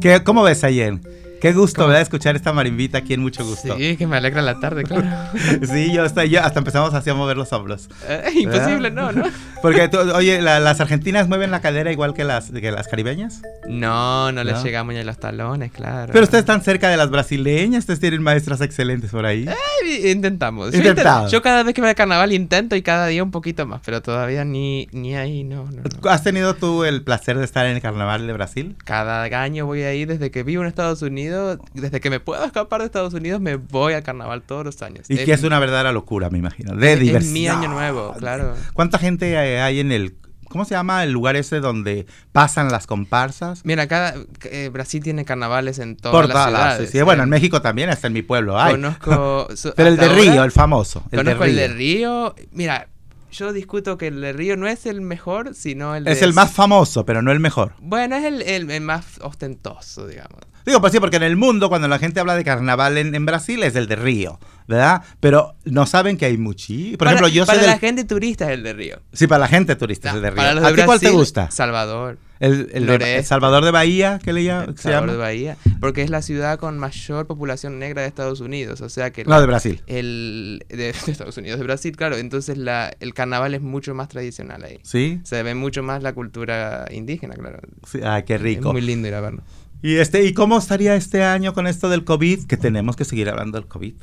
¿Qué, ¿Cómo ves ayer? Qué gusto, ¿verdad? Escuchar esta marimbita aquí en mucho gusto. Sí, que me alegra la tarde, claro. sí, yo hasta, yo hasta empezamos así a mover los hombros. Eh, imposible, no, ¿no? Porque, oye, ¿las argentinas mueven la cadera igual que las, que las caribeñas? No, no, les llegamos ni a los talones, claro. Pero ustedes están cerca de las brasileñas, ustedes tienen maestras excelentes por ahí. Eh, intentamos. Yo, yo, cada vez que voy a carnaval intento y cada día un poquito más, pero todavía ni, ni ahí, no, no, ¿Has tenido tú el placer de estar en el carnaval de Brasil? Cada año voy ahí desde que vivo en Estados Unidos, desde que me puedo escapar de Estados Unidos, me voy al carnaval todos los años. Y que es una verdadera locura, me imagino. De diversión. Es mi año nuevo, claro. ¿Cuánta gente hay en el ¿Cómo se llama el lugar ese donde pasan las comparsas? Mira, cada eh, Brasil tiene carnavales en todas las ciudades. Sí, Bueno, en México también, hasta en mi pueblo hay. Conozco... Pero el de Río, el famoso. El conozco de el de Río. Mira, yo discuto que el de Río no es el mejor, sino el Es el más famoso, pero no el mejor. Bueno, es el, el más ostentoso, digamos. Digo, pues sí, porque en el mundo, cuando la gente habla de carnaval en, Brasil, es el de Río, ¿verdad? Pero no saben que hay muchísimos. Por ejemplo, yo para. Para la gente turista es el de Río. Sí, para la gente turista es el de Río. Para los de ¿A ti cuál te gusta? Salvador. El, el, Salvador de Bahía, ¿qué le llama? Salvador de Bahía, porque es la ciudad con mayor población negra de Estados Unidos, o sea que... No, de Brasil. El, de, Estados Unidos, de Brasil, claro, entonces la, el carnaval es mucho más tradicional ahí. ¿Sí? Se ve mucho más la cultura indígena, claro. Sí, ah, qué rico. Es muy lindo ir a verlo. ¿Y, este, ¿Y cómo estaría este año con esto del COVID? Que tenemos que seguir hablando del COVID.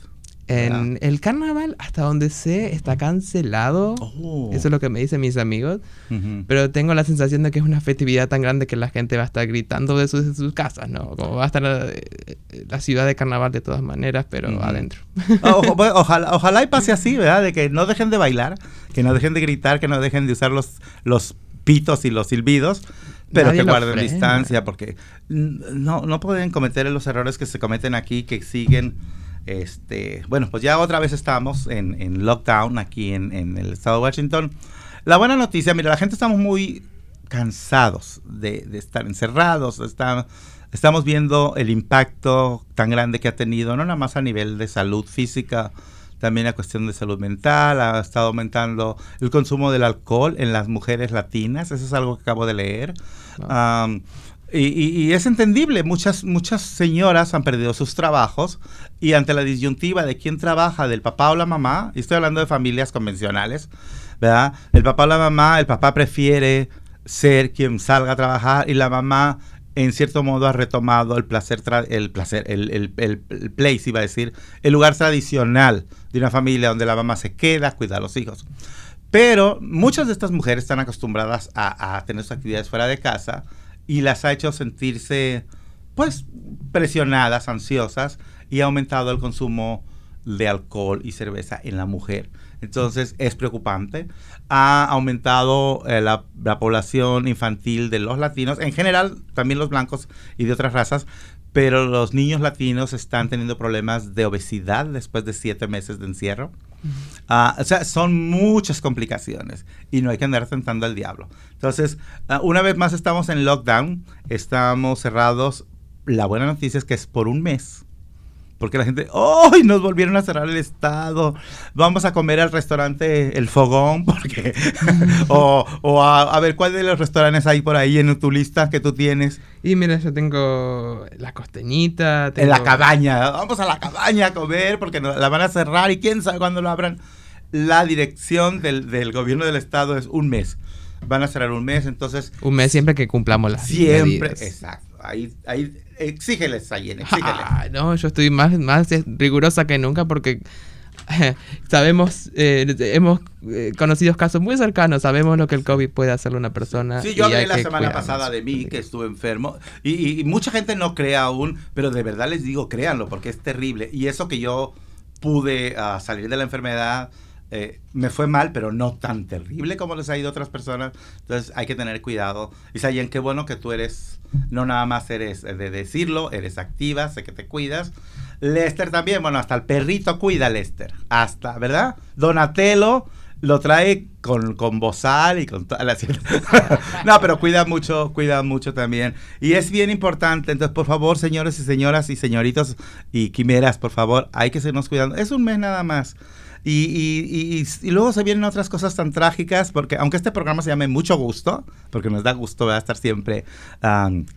En el carnaval, hasta donde sé, está cancelado. Oh. Eso es lo que me dicen mis amigos. Pero tengo la sensación de que es una festividad tan grande que la gente va a estar gritando de sus, sus casas, ¿no? Como va a estar eh, la, ciudad de carnaval de todas maneras, pero adentro. ojalá, ojalá y pase así, ¿verdad? De que no dejen de bailar, que no dejen de gritar, que no dejen de usar los, los pitos y los silbidos pero que guarden distancia porque no, no pueden cometer los errores que se cometen aquí, que siguen... Este, bueno, pues ya otra vez estamos en, en lockdown aquí en, en, el estado de Washington. La buena noticia, mira, la gente estamos muy cansados de, de estar encerrados, está, estamos viendo el impacto tan grande que ha tenido, no nada más a nivel de salud física, también a cuestión de salud mental, ha estado aumentando el consumo del alcohol en las mujeres latinas, eso es algo que acabo de leer. y, es entendible, muchas, muchas señoras han perdido sus trabajos y ante la disyuntiva de quién trabaja, del papá o la mamá, y estoy hablando de familias convencionales, ¿verdad? El papá o la mamá, el papá prefiere ser quien salga a trabajar y la mamá en cierto modo ha retomado el placer, el placer, el, el, el, place, iba a decir, el lugar tradicional de una familia donde la mamá se queda, cuida a los hijos. Pero muchas de estas mujeres están acostumbradas a, a tener sus actividades fuera de casa y las ha hecho sentirse, pues, presionadas, ansiosas y ha aumentado el consumo de alcohol y cerveza en la mujer. Entonces es preocupante. Ha aumentado eh, la, población infantil de los latinos, en general también los blancos y de otras razas, pero los niños latinos están teniendo problemas de obesidad después de siete meses de encierro. Ah, o sea, son muchas complicaciones y no hay que andar tentando al diablo. Entonces, ah, una vez más estamos en lockdown, estamos cerrados. La buena noticia es que es por un mes porque la gente, ¡ay! nos volvieron a cerrar el estado. Vamos a comer al restaurante El Fogón, porque. o, o a, ver cuál de los restaurantes hay por ahí en tu lista que tú tienes. Y mira, yo tengo la costeñita. En la cabaña. Vamos a la cabaña a comer porque la van a cerrar y quién sabe cuándo lo abran. La dirección del, del gobierno del estado es un mes. Van a cerrar un mes, entonces. Un mes siempre que cumplamos las. Siempre, exacto. Ahí, ahí exígeles ahí, exígeles. Ah, no, yo estoy más, más rigurosa que nunca porque sabemos, eh, hemos eh, conocido casos muy cercanos, sabemos lo que el COVID puede hacerle a una persona. Sí, yo hablé la semana pasada de mí, que estuve enfermo, y, mucha gente no cree aún, pero de verdad les digo, créanlo, porque es terrible. Y eso que yo pude ah, salir de la enfermedad, eh, me fue mal, pero no tan terrible como les ha ido a otras personas. Entonces hay que tener cuidado. Y Sayen, qué bueno que tú eres, no nada más eres de decirlo, eres activa, sé que te cuidas. Lester también, bueno, hasta el perrito cuida Lester. Hasta, ¿verdad? Donatello lo trae con, con bozal y con toda la... no, pero cuida mucho, cuida mucho también. Y es bien importante, entonces por favor, señores y señoras y señoritos y quimeras, por favor, hay que seguirnos cuidando. Es un mes nada más. Y, y, luego se vienen otras cosas tan trágicas, porque aunque este programa se llame Mucho Gusto, porque nos da gusto estar siempre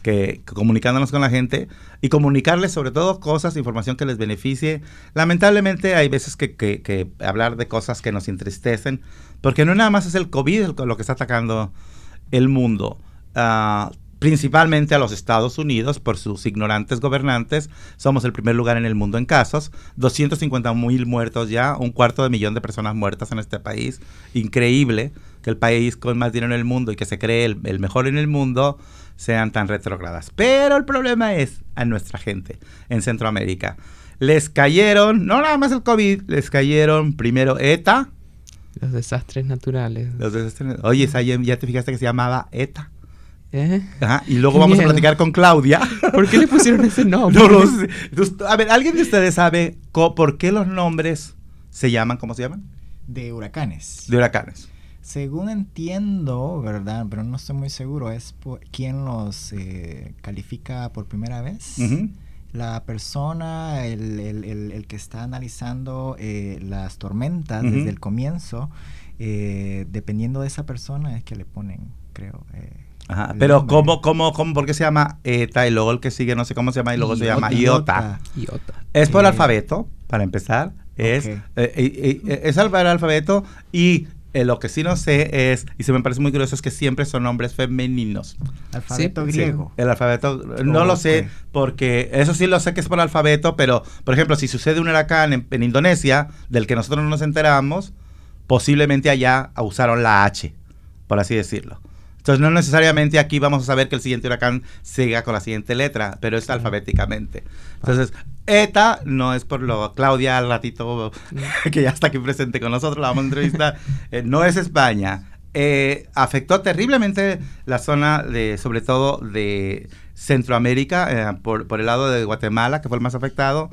que, comunicándonos con la gente y comunicarles sobre todo cosas, información que les beneficie. Lamentablemente hay veces que, que, hablar de cosas que nos entristecen, porque no nada más es el COVID lo que está atacando el mundo. Uh, principalmente a los Estados Unidos por sus ignorantes gobernantes. Somos el primer lugar en el mundo en casos, 250 mil muertos ya, un cuarto de millón de personas muertas en este país. Increíble que el país con más dinero en el mundo y que se cree el, mejor en el mundo sean tan retrógradas. Pero el problema es a nuestra gente en Centroamérica. Les cayeron, no nada más el COVID, les cayeron primero ETA. Los desastres naturales. Los desastres, oye, ya te fijaste que se llamaba ETA. ¿Eh? y luego vamos a platicar con Claudia. ¿Por qué le pusieron ese nombre? A ver, ¿alguien de ustedes sabe por qué los nombres se llaman, cómo se llaman? De huracanes. De huracanes. Según entiendo, ¿verdad? Pero no estoy muy seguro, es por, quién los eh, califica por primera vez. La persona, el, que está analizando eh, las tormentas desde el comienzo, dependiendo de esa persona es que le ponen, creo. Ajá, pero ¿cómo, cómo, cómo, por qué se llama ETA y luego el que sigue no sé cómo se llama y luego se llama IOTA? IOTA. Es por el alfabeto, para empezar. Es, eh, eh, eh, es el alfabeto y lo que sí no sé es, y se me parece muy curioso, es que siempre son nombres femeninos. Alfabeto griego. el alfabeto, no lo sé, porque eso sí lo sé que es por alfabeto, pero, por ejemplo, si sucede un huracán en, en Indonesia, del que nosotros no nos enteramos, posiblemente allá usaron la H, por así decirlo. Entonces, no necesariamente aquí vamos a saber que el siguiente huracán siga con la siguiente letra, pero es alfabéticamente. Entonces, ETA no es por lo. Claudia, al ratito, que ya está aquí presente con nosotros, la vamos a entrevistar. Eh, no es España. Eh, afectó terriblemente la zona de, sobre todo de Centroamérica, eh, por, por el lado de Guatemala, que fue el más afectado.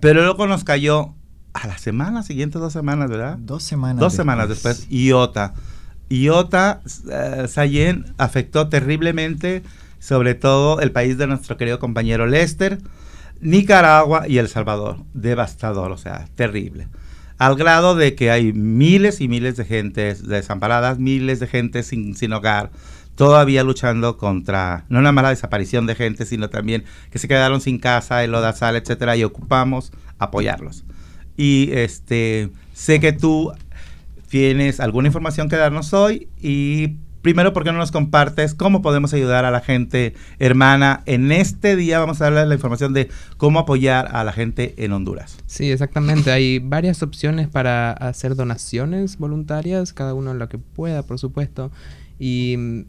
Pero luego nos cayó a la semana siguiente, dos semanas, ¿verdad? Dos semanas. Dos semanas después, IOTA. Iota, uh, Sayen afectó terriblemente, sobre todo el país de nuestro querido compañero Lester, Nicaragua y El Salvador. Devastador, o sea, terrible. Al grado de que hay miles y miles de gentes desamparadas, miles de gente sin, sin hogar, todavía luchando contra, no nada más desaparición de gente, sino también que se quedaron sin casa, el sal, etcétera, y ocupamos apoyarlos. Y este, sé que tú tienes alguna información que darnos hoy y primero, ¿por qué no nos compartes cómo podemos ayudar a la gente hermana? En este día vamos a darles la información de cómo apoyar a la gente en Honduras. Sí, exactamente. Hay varias opciones para hacer donaciones voluntarias, cada uno lo que pueda, por supuesto. Y mm,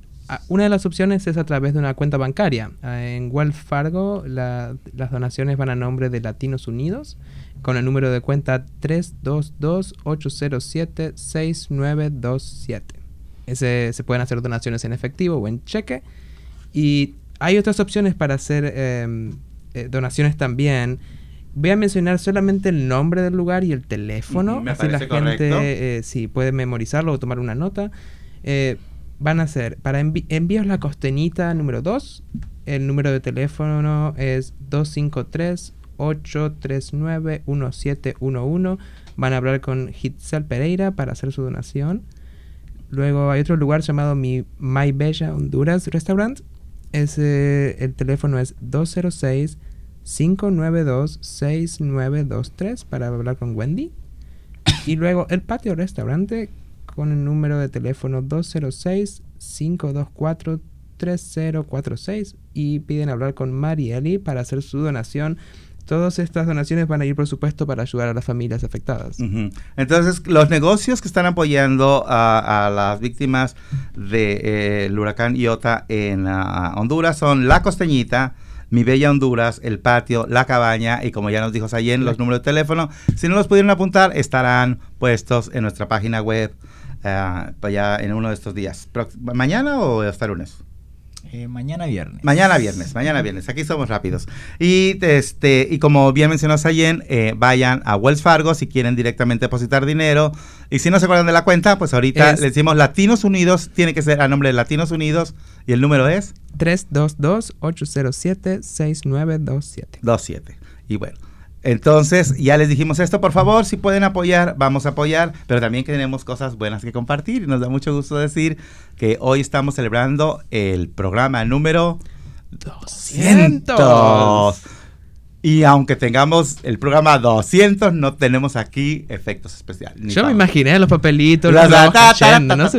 una de las opciones es a través de una cuenta bancaria. En Wells Fargo las donaciones van a nombre de Latinos Unidos con el número de cuenta 322-807-6927. Ese, se pueden hacer donaciones en efectivo o en cheque. Y hay otras opciones para hacer em, eh, donaciones también. Voy a mencionar solamente el nombre del lugar y el teléfono. así la gente eh, sí, puede memorizarlo o tomar una nota. Eh, van a ser para envíos la costenita número 2. El número de teléfono es 253 839-1711. Van a hablar con Hitzel Pereira para hacer su donación. Luego hay otro lugar llamado Mi My Bella Honduras Restaurant. Ese, el teléfono es 206 592 6923 para hablar con Wendy. Y luego el patio restaurante con el número de teléfono 206 524 3046 y piden hablar con Marieli para hacer su donación Todas estas donaciones van a ir, por supuesto, para ayudar a las familias afectadas. Entonces, los negocios que están apoyando a, las víctimas del de, eh, huracán Iota en ah, Honduras son La Costeñita, Mi Bella Honduras, El Patio, La Cabaña y como ya nos dijo Sayen, los números de teléfono. Si no los pudieron apuntar, estarán puestos en nuestra página web uh, ya en uno de estos días. ¿Mañana o hasta lunes? Eh, mañana viernes. Mañana viernes, mañana viernes. Aquí somos rápidos. Y este y como bien mencionó Sayen, eh, vayan a Wells Fargo si quieren directamente depositar dinero. Y si no se acuerdan de la cuenta, pues ahorita Es- le decimos Latinos Unidos. Tiene que ser a nombre de Latinos Unidos. Y el número es 322-807-6927. 27. Y bueno. Entonces, ya les dijimos esto, por favor, si pueden apoyar, vamos a apoyar, pero también tenemos cosas buenas que compartir y nos da mucho gusto decir que hoy estamos celebrando el programa número 200. Y aunque tengamos el programa 200, no tenemos aquí efectos especiales. Yo me imaginé los papelitos, Las- los no sé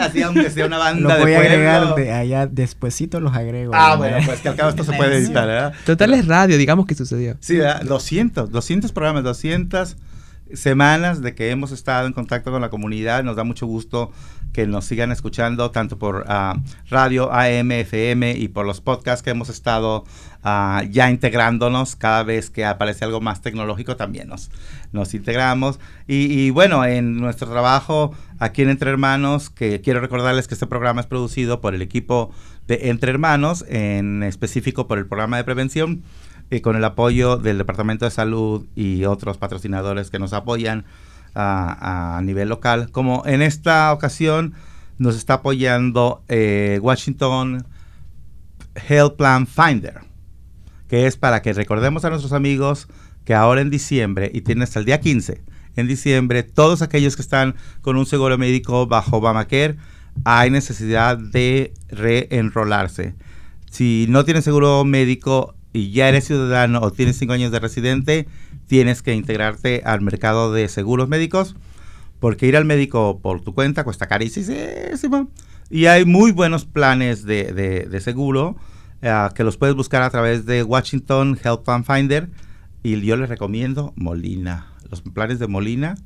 Así, aunque sea una banda Lo de voy a agregar pueblo. de allá, despuesito los agrego. Ah, bueno, pues que al cabo esto se puede editar, ¿verdad? Total es radio, digamos que sucedió. Sí, ¿verdad? 200, 200 programas, 200 semanas de que hemos estado en contacto con la comunidad. Nos da mucho gusto que nos sigan escuchando tanto por ah, radio AM, FM y por los podcasts que hemos estado ah, ya integrándonos. Cada vez que aparece algo más tecnológico también nos, nos integramos. Y, y bueno, en nuestro trabajo aquí en Entre Hermanos, que quiero recordarles que este programa es producido por el equipo de Entre Hermanos, en específico por el programa de prevención y con el apoyo del Departamento de Salud y otros patrocinadores que nos apoyan a, nivel local. Como en esta ocasión nos está apoyando eh, Washington Health Plan Finder, que es para que recordemos a nuestros amigos que ahora en diciembre, y tiene hasta el día 15, en diciembre, todos aquellos que están con un seguro médico bajo Obamacare, hay necesidad de reenrolarse. Si no tienes seguro médico y ya eres ciudadano o tienes cinco años de residente, tienes que integrarte al mercado de seguros médicos, porque ir al médico por tu cuenta cuesta carísimo. Y hay muy buenos planes de, de- de seguro eh, que los puedes buscar a través de Washington Health Plan Finder. Y yo les recomiendo Molina. Los planes de Molina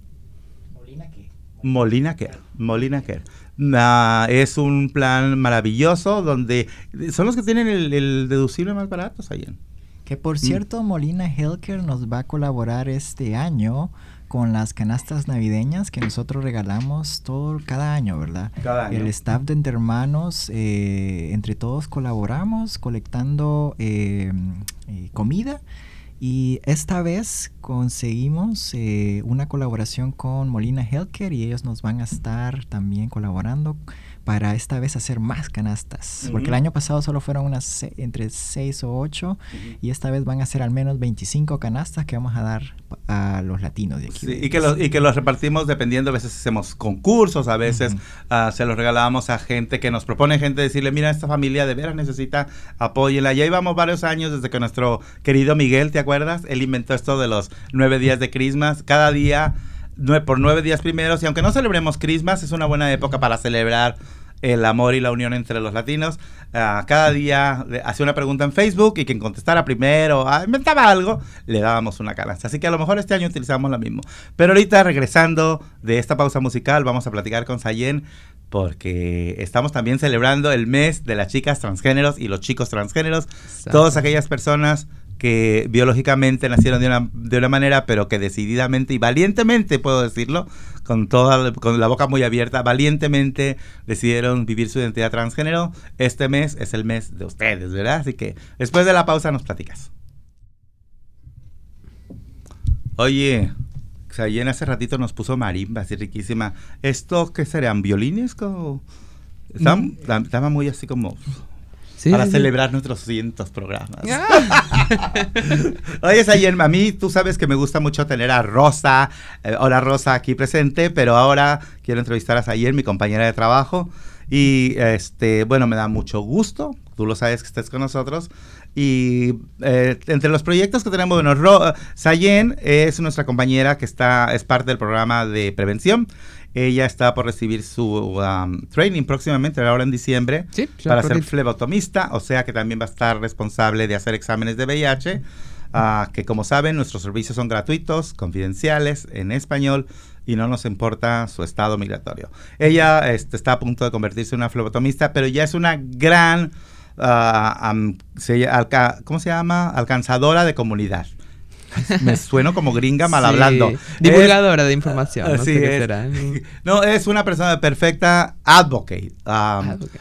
Molina Care. Molina Care. Es un plan maravilloso donde son los que tienen el, el deducible más barato, Sayen. Que Mm. por cierto, Molina Healthcare nos va a colaborar este año con las canastas navideñas que nosotros regalamos todo cada año, ¿verdad? Cada año. El staff de Entre Hermanos, eh, entre todos colaboramos colectando eh, eh, comida y esta vez conseguimos eh, una colaboración con Molina Healthcare y ellos nos van a estar también colaborando para esta vez hacer más canastas. Porque el año pasado solo fueron unas entre 6 o 8 y esta vez van a ser al menos 25 canastas que vamos a dar a los latinos de aquí. Sí, y, que los, y que los repartimos dependiendo, a veces hacemos concursos, a veces ah, se los regalamos a gente que nos propone gente decirle, mira, esta familia de veras necesita, apóyela. Ya llevamos varios años desde que nuestro querido Miguel, ¿te acuerdas? Él inventó esto de los nueve días de Christmas. Cada día, por nueve días primeros, y aunque no celebremos Christmas, es una buena época para celebrar el amor y la unión entre los latinos. Ah, cada día hacía una pregunta en Facebook y quien contestara primero, ah, inventaba algo, le dábamos una canasta. Así que a lo mejor este año utilizamos lo mismo. Pero ahorita regresando de esta pausa musical, vamos a platicar con Sayen porque estamos también celebrando el mes de las chicas transgéneros y los chicos transgéneros. Todas aquellas personas que biológicamente nacieron de una, de una manera, pero que decididamente y valientemente, puedo decirlo, con toda con la boca muy abierta, valientemente decidieron vivir su identidad transgénero. Este mes es el mes de ustedes, ¿verdad? Así que después de la pausa nos platicas. Oye, Sayen hace ratito nos puso marimba, así riquísima. ¿Esto qué serían? ¿Violines? Estaba, Mm. estaba muy así como Sí, para sí, sí. celebrar nuestros cientos programas. Ah. Oye, Sayen, a mí tú sabes que me gusta mucho tener a Rosa, eh, hola Rosa aquí presente, pero ahora quiero entrevistar a Sayen, mi compañera de trabajo. Y este, bueno, me da mucho gusto, tú lo sabes que estés con nosotros. Y eh, entre los proyectos que tenemos, bueno, Ro- Sayen es nuestra compañera que está, es parte del programa de prevención. Ella está por recibir su um, training próximamente, ahora en diciembre Sí, para ser flebotomista, o sea que también va a estar responsable de hacer exámenes de VIH, ah, que como saben nuestros servicios son gratuitos, confidenciales, en español y no nos importa su estado migratorio. Ella este, está a punto de convertirse en una flebotomista, pero ya es una gran, se- alca- ¿cómo se llama? Alcanzadora de comunidad. Me sueno como gringa mal hablando. Divulgadora de información. ¿no? Sí, es, no, es una persona perfecta advocate,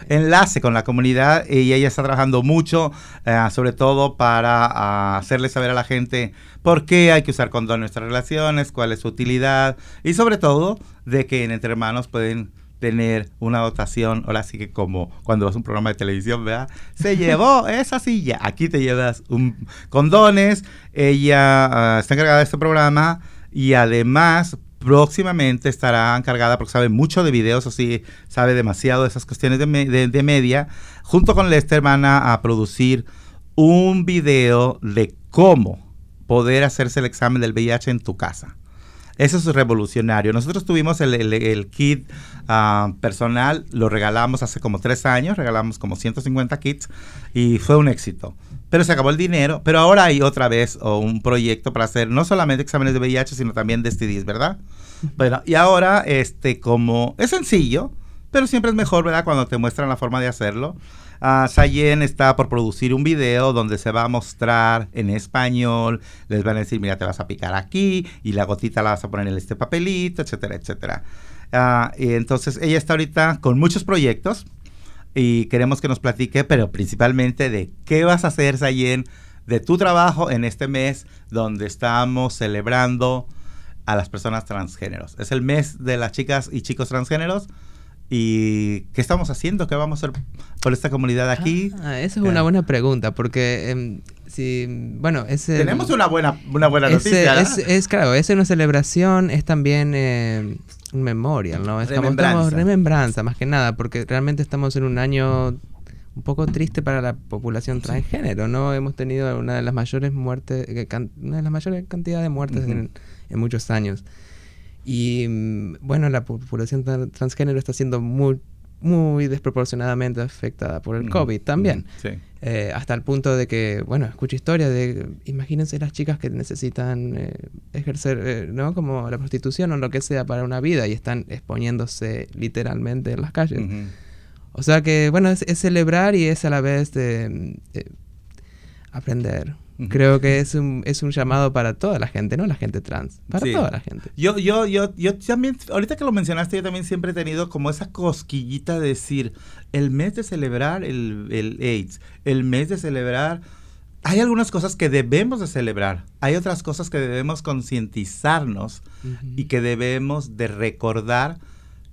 enlace con la comunidad y ella está trabajando mucho, eh, sobre todo para ah, hacerle saber a la gente por qué hay que usar condón en nuestras relaciones, cuál es su utilidad y sobre todo de que entre hermanos pueden tener una dotación, ahora sí que como cuando vas a un programa de televisión, ¿verdad? Se llevó esa silla, aquí te llevas un condones, ella ah, está encargada de este programa y además próximamente estará encargada, porque sabe mucho de videos, así sabe demasiado de esas cuestiones de, de media, junto con Lester van a, producir un video de cómo poder hacerse el examen del VIH en tu casa. Eso es revolucionario. Nosotros tuvimos el, kit ah, personal, lo regalamos hace como tres años, regalamos como 150 kits y fue un éxito. Pero se acabó el dinero, pero ahora hay otra vez un proyecto para hacer no solamente exámenes de VIH, sino también de STDs, ¿verdad? Bueno, y ahora, este, como es sencillo, pero siempre es mejor, ¿verdad? Cuando te muestran la forma de hacerlo. Uh, Sayen está por producir un video donde se va a mostrar en español. Les van a decir, mira, te vas a picar aquí y la gotita la vas a poner en este papelito, etcétera, etcétera. Uh, y entonces ella está ahorita con muchos proyectos y queremos que nos platique, pero principalmente de qué vas a hacer, Sayen, de tu trabajo en este mes donde estamos celebrando a las personas transgéneros. Es el mes de las chicas y chicos transgéneros ¿Y qué estamos haciendo? ¿Qué vamos a hacer por esta comunidad aquí? Ah, esa es una eh. buena pregunta, porque em, si, bueno, Tenemos una buena, una buena noticia. Es, es, claro, es una celebración, es también eh, un memorial, ¿no? Estamos, remembranza. remembranza, más que nada, porque realmente estamos en un año un poco triste para la población transgénero, ¿no? Hemos tenido una de las mayores muertes, eh, una de las mayores cantidades de muertes en, en muchos años. Y mm, bueno, la población transgénero está siendo muy, muy desproporcionadamente afectada por el COVID también. Eh, hasta el punto de que, bueno, escucho historias de, imagínense las chicas que necesitan eh, ejercer, eh, ¿no? Como la prostitución o lo que sea para una vida y están exponiéndose literalmente en las calles. O sea que, bueno, es, celebrar y es a la vez de aprender. Creo que es un, es un llamado para toda la gente, no la gente trans, para toda la gente. Yo, yo, yo, yo también, ahorita que lo mencionaste, yo también siempre he tenido como esa cosquillita de decir, el mes de celebrar el, el AIDS, el mes de celebrar... Hay algunas cosas que debemos de celebrar, hay otras cosas que debemos concientizarnos y que debemos de recordar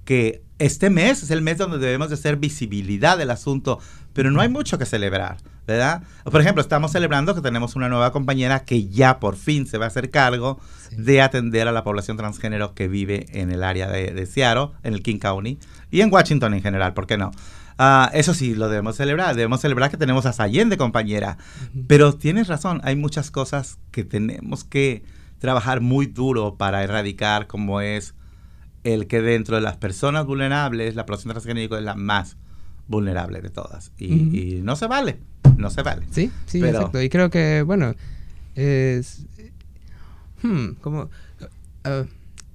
que este mes es el mes donde debemos de hacer visibilidad del asunto, pero no hay mucho que celebrar. ¿Verdad? Por ejemplo, estamos celebrando que tenemos una nueva compañera que ya por fin se va a hacer cargo de atender a la población transgénero que vive en el área de, Seattle, en el King County y en Washington en general, ¿por qué no? Ah, eso sí, lo debemos celebrar. Debemos celebrar que tenemos a Sayen de compañera. Pero tienes razón, hay muchas cosas que tenemos que trabajar muy duro para erradicar, como es el que dentro de las personas vulnerables, la población transgénero es la más vulnerable de todas. y no se vale no se vale. Sí, sí, exacto. Y creo que, bueno, es... Hmm, como... Ah,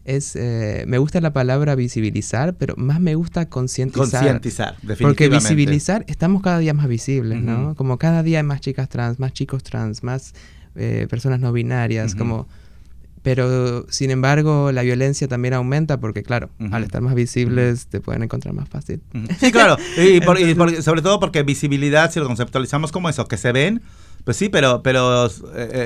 es, eh, me gusta la palabra visibilizar, pero más me gusta concientizar. Concientizar, definitivamente. Porque visibilizar, estamos cada día más visibles, ¿no? Como cada día hay más chicas trans, más chicos trans, más eh, personas no binarias, como pero, sin embargo, la violencia también aumenta porque, claro, al estar más visibles te pueden encontrar más fácil. Sí, claro. y, sobre todo porque visibilidad, si lo conceptualizamos como eso, que se ven, pues sí, pero, pero eh,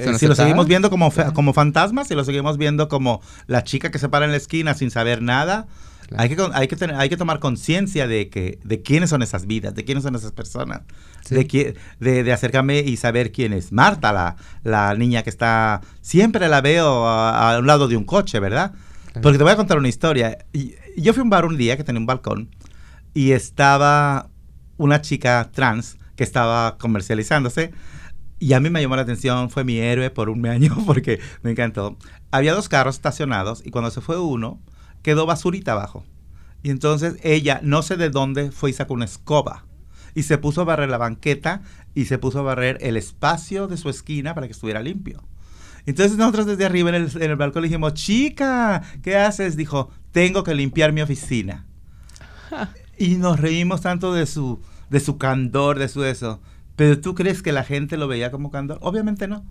eh, si lo seguimos viendo como, como fantasmas, si lo seguimos viendo como la chica que se para en la esquina sin saber nada, hay, que, hay, que tener, hay que tomar conciencia de, que, de quiénes son esas vidas, de quiénes son esas personas, de, de, de, acercarme y saber quién es Marta, la, la niña que está, siempre la veo a, un lado de un coche, ¿verdad? Porque te voy a contar una historia. Yo fui a un bar un día que tenía un balcón y estaba una chica trans que estaba comercializándose y a mí me llamó la atención, fue mi héroe por un año porque me encantó. Había dos carros estacionados y cuando se fue uno, quedó basurita abajo. Y entonces ella, no sé de dónde, fue y sacó una escoba. Y se puso a barrer la banqueta y se puso a barrer el espacio de su esquina para que estuviera limpio. Entonces nosotros desde arriba en el, en el balcón le dijimos, chica, ¿qué haces? Dijo, tengo que limpiar mi oficina. y nos reímos tanto de su, de su candor, de su eso. Pero ¿tú crees que la gente lo veía como candor? Obviamente no.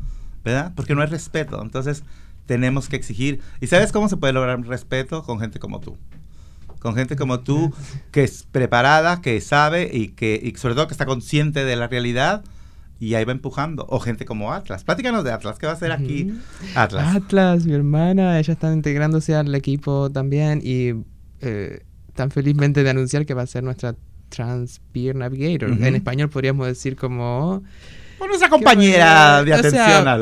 ¿verdad? Porque no hay respeto. Entonces, tenemos que exigir. ¿Y sabes cómo se puede lograr respeto? Con gente como tú. Con gente como tú, que es preparada, que sabe y que y sobre todo que está consciente de la realidad y ahí va empujando. O gente como Atlas. Platícanos de Atlas. ¿Qué va a hacer aquí Atlas? Atlas, mi hermana, ella está integrándose al equipo también y eh, tan felizmente de anunciar que va a ser nuestra Trans Peer Navigator. En español podríamos decir como bueno, esa compañera de atención. a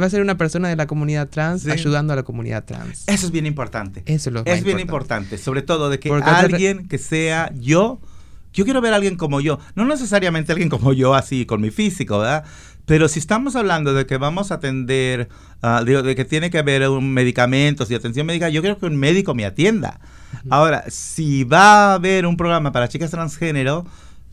va a ser una persona de la comunidad trans ayudando a la comunidad trans. Eso es bien importante. Eso es lo Es bien importante. Sobre todo de que alguien que sea yo. Yo quiero ver a alguien como yo. No necesariamente alguien como yo, así, con mi físico, ¿verdad? Pero si estamos hablando de que vamos a atender, ah, de, que tiene que haber un medicamentos y atención médica, yo quiero que un médico me atienda. Ahora, si va a haber un programa para chicas transgénero,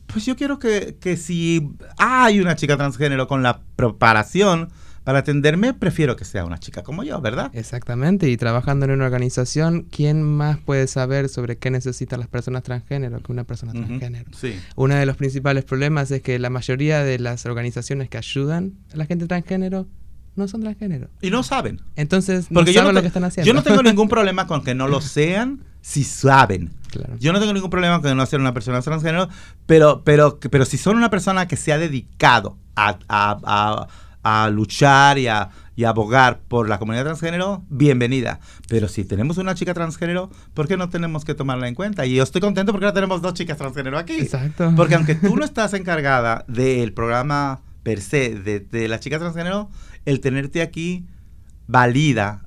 pues yo quiero que, que si hay una chica transgénero con la preparación para atenderme, prefiero que sea una chica como yo, ¿verdad? Exactamente, y trabajando en una organización, ¿quién más puede saber sobre qué necesitan las personas transgénero que una persona transgénero? Sí. Uno de los principales problemas es que la mayoría de las organizaciones que ayudan a la gente transgénero no son transgénero. Y no saben. Entonces, no saben lo que están haciendo. Yo no tengo ningún problema con que no lo sean si saben. Yo no tengo ningún problema con no ser una persona transgénero, pero, pero, pero si son una persona que se ha dedicado a, luchar y a, abogar por la comunidad transgénero, bienvenida. Pero si tenemos una chica transgénero, ¿por qué no tenemos que tomarla en cuenta? Y yo estoy contento porque ahora tenemos dos chicas transgénero aquí. Exacto. Porque aunque tú no estás encargada del programa per se de, de la chica transgénero, el tenerte aquí valida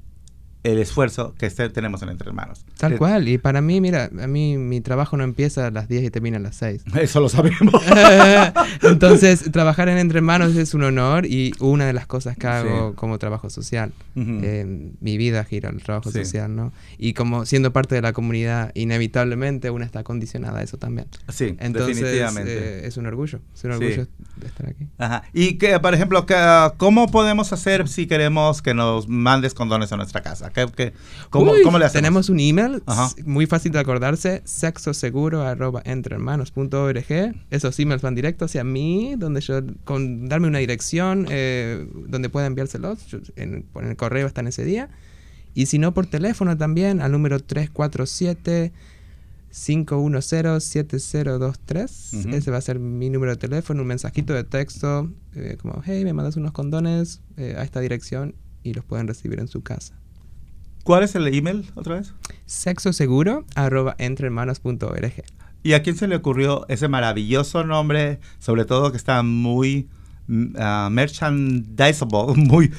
el esfuerzo que tenemos en Entre Hermanos. Tal cual, y para mí, mira, a mí mi trabajo no empieza a las 10 y termina a las 6. Eso lo sabemos. Entonces, trabajar en Entre Hermanos es un honor y una de las cosas que hago como trabajo social. mi vida gira al trabajo social, ¿no? Y como siendo parte de la comunidad, inevitablemente una está condicionada a eso también. Sí, Entonces, definitivamente. Eh, es un orgullo, es un orgullo de estar aquí. Ajá. Y que, por ejemplo, que, ¿cómo podemos hacer si queremos que nos mandes condones a nuestra casa? ¿Qué, cómo, le hacemos? Tenemos un email, muy fácil de acordarse, sexoseguro.entrehermanos.org. Esos emails van directo hacia mí, donde yo, con darme una dirección eh, donde pueda enviárselos, en, el correo está en ese día. Y si no, por teléfono también, al número 347 510-7023. Ese va a ser mi número de teléfono, un mensajito de texto, eh, como, hey, me mandas unos condones eh, a esta dirección y los pueden recibir en su casa. ¿Cuál es el email otra vez? Sexoseguro arroba entrehermanos.org. ¿Y a quién se le ocurrió ese maravilloso nombre, sobre todo que está muy uh, merchandisable, muy,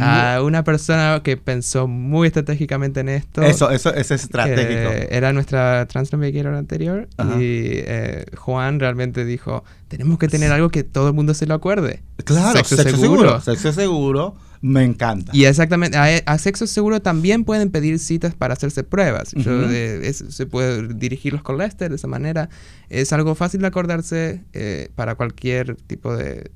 A una persona que pensó muy estratégicamente en esto. Eso, eso, es estratégico. Era nuestra Trans anterior y eh, Juan realmente dijo, tenemos que tener algo que todo el mundo se lo acuerde. Claro, sexo, seguro. Sexo seguro me encanta. Y exactamente, a, sexo seguro también pueden pedir citas para hacerse pruebas. se puede dirigir los Lester de esa manera. Es algo fácil de acordarse eh, para cualquier tipo de,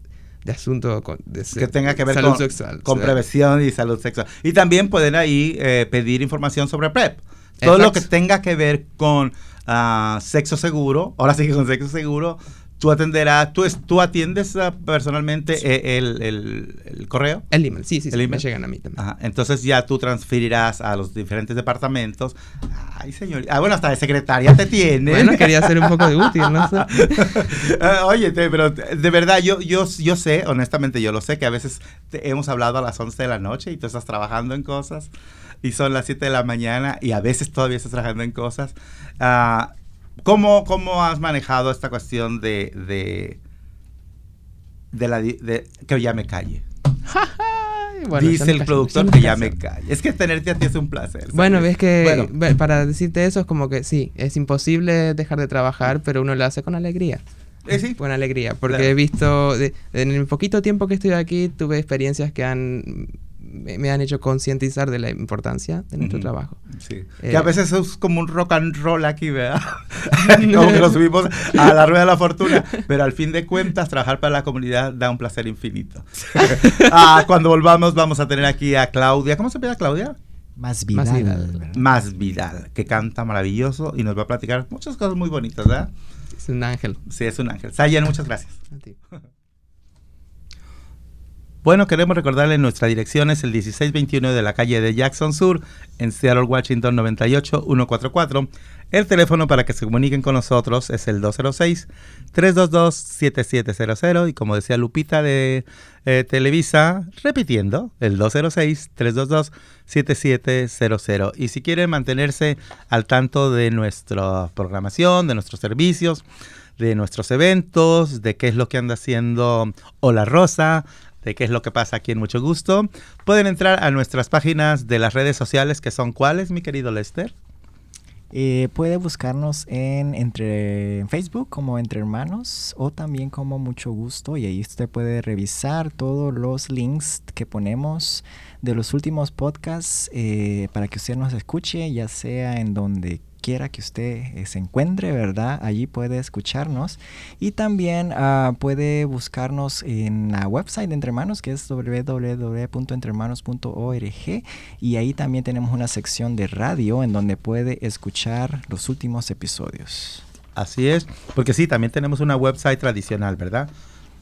asunto de que tenga que ver salud con, sexual, con prevención y salud sexual. Y también pueden ahí eh, pedir información sobre PrEP. Todo lo que tenga que ver con ah, sexo seguro, ahora sí que con sexo seguro, tú atenderás, tú, tú atiendes ah, personalmente e, el, correo. El email, sí, sí, me llegan a mí también. Entonces ya tú transferirás a los diferentes departamentos. Ay, señor. Ah, bueno, hasta de secretaria te tiene. Bueno, quería ser un poco de útil, ¿no? Ah, oye, pero de verdad, yo, yo, yo sé, honestamente, yo lo sé, que a veces hemos hablado a las 11 de la noche y tú estás trabajando en cosas y son las 7 de la mañana y a veces todavía estás trabajando en cosas. ¿Cómo, ¿Cómo has manejado esta cuestión de, de, de la de, que ya me calle? Dice el productor que ya me calle. Es que tenerte a ti es un placer. Bueno, ves que para decirte eso es como que sí, es imposible dejar de trabajar, pero uno lo hace con alegría. ¿Eh, sí? Con alegría, porque he visto, en el poquito tiempo que estoy aquí, tuve experiencias que han me han hecho concientizar de la importancia de nuestro trabajo. Sí. Eh, que a veces es como un rock and roll aquí, ¿verdad? como que lo subimos a la rueda de la fortuna. Pero al fin de cuentas, trabajar para la comunidad da un placer infinito. ah, cuando volvamos, vamos a tener aquí a Claudia. ¿Cómo se llama Claudia? Más Vidal. Más Vidal. que canta maravilloso y nos va a platicar muchas cosas muy bonitas, ¿verdad? Es un ángel. Sí, es un ángel. Sayan, muchas gracias. Bueno, queremos recordarle nuestra dirección es el 1621 de la calle de Jackson Sur, en Seattle, Washington 98144. El teléfono para que se comuniquen con nosotros es el 206-322-7700 y como decía Lupita de eh, Televisa, repitiendo, el 206-322-7700. Y si quieren mantenerse al tanto de nuestra programación, de nuestros servicios, de nuestros eventos, de qué es lo que anda haciendo Hola Rosa, de qué es lo que pasa aquí en Mucho Gusto, pueden entrar a nuestras páginas de las redes sociales que son cuáles, mi querido Lester. Eh, puede buscarnos en, entre, Facebook como Entre Hermanos o también como Mucho Gusto y ahí usted puede revisar todos los links que ponemos de los últimos podcasts eh, para que usted nos escuche, ya sea en donde quiera que usted eh, se encuentre, ¿verdad? Allí puede escucharnos y también ah, puede buscarnos en la website de Entre Hermanos que es www.entrehermanos.org y ahí también tenemos una sección de radio en donde puede escuchar los últimos episodios. Así es, porque sí, también tenemos una website tradicional, ¿verdad?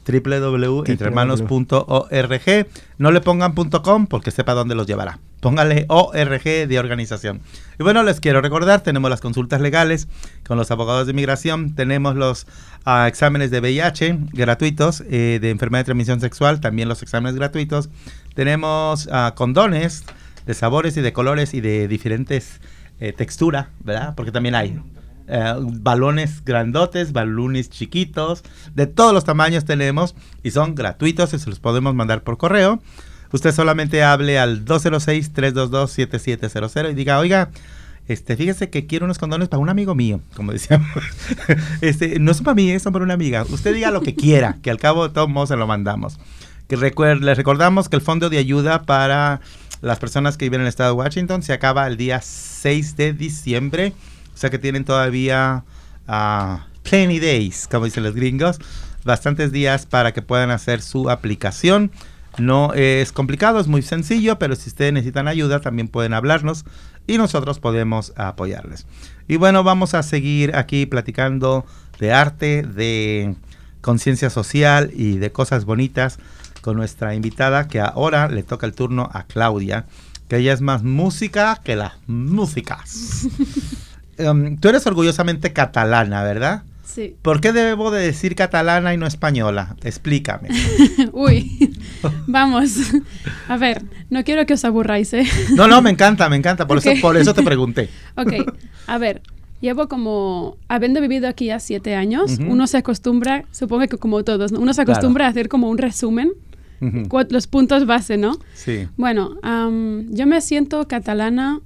www.entrehermanos.org. No le pongan .com porque sepa dónde los llevará. Póngale ORG de organización. Y bueno, les quiero recordar, tenemos las consultas legales con los abogados de inmigración, tenemos los ah, exámenes de VIH gratuitos, eh, de enfermedad de transmisión sexual, también los exámenes gratuitos. Tenemos ah, condones de sabores y de colores y de diferentes eh, textura, ¿verdad? Porque también hay eh, balones grandotes, balones chiquitos, de todos los tamaños tenemos y son gratuitos y se los podemos mandar por correo. Usted solamente hable al 206-322-7700 y diga, oiga, este, fíjese que quiero unos condones para un amigo mío, como decíamos. este, no son para mí, son para una amiga. Usted diga lo que quiera, que al cabo de todos modos se lo mandamos. Que les recordamos que el fondo de ayuda para las personas que viven en el estado de Washington se acaba el día 6 de diciembre. O sea que tienen todavía uh, plenty days, como dicen los gringos, bastantes días para que puedan hacer su aplicación. No es complicado, es muy sencillo, pero si ustedes necesitan ayuda también pueden hablarnos y nosotros podemos apoyarles. Y bueno, vamos a seguir aquí platicando de arte, de conciencia social y de cosas bonitas con nuestra invitada que ahora le toca el turno a Claudia, que ella es más música que las músicas. Em, tú eres orgullosamente catalana, ¿verdad? Sí. ¿Por qué debo de decir catalana y no española? Explícame. Uy, vamos. A ver, no quiero que os aburráis, ¿eh? No, no, me encanta, me encanta. Por, eso, por eso te pregunté. Ok, a ver. Llevo como, habiendo vivido aquí ya siete años, uno se acostumbra, supongo que como todos, uno se acostumbra a hacer como un resumen, los puntos base, ¿no? Sí. Bueno, yo me siento catalana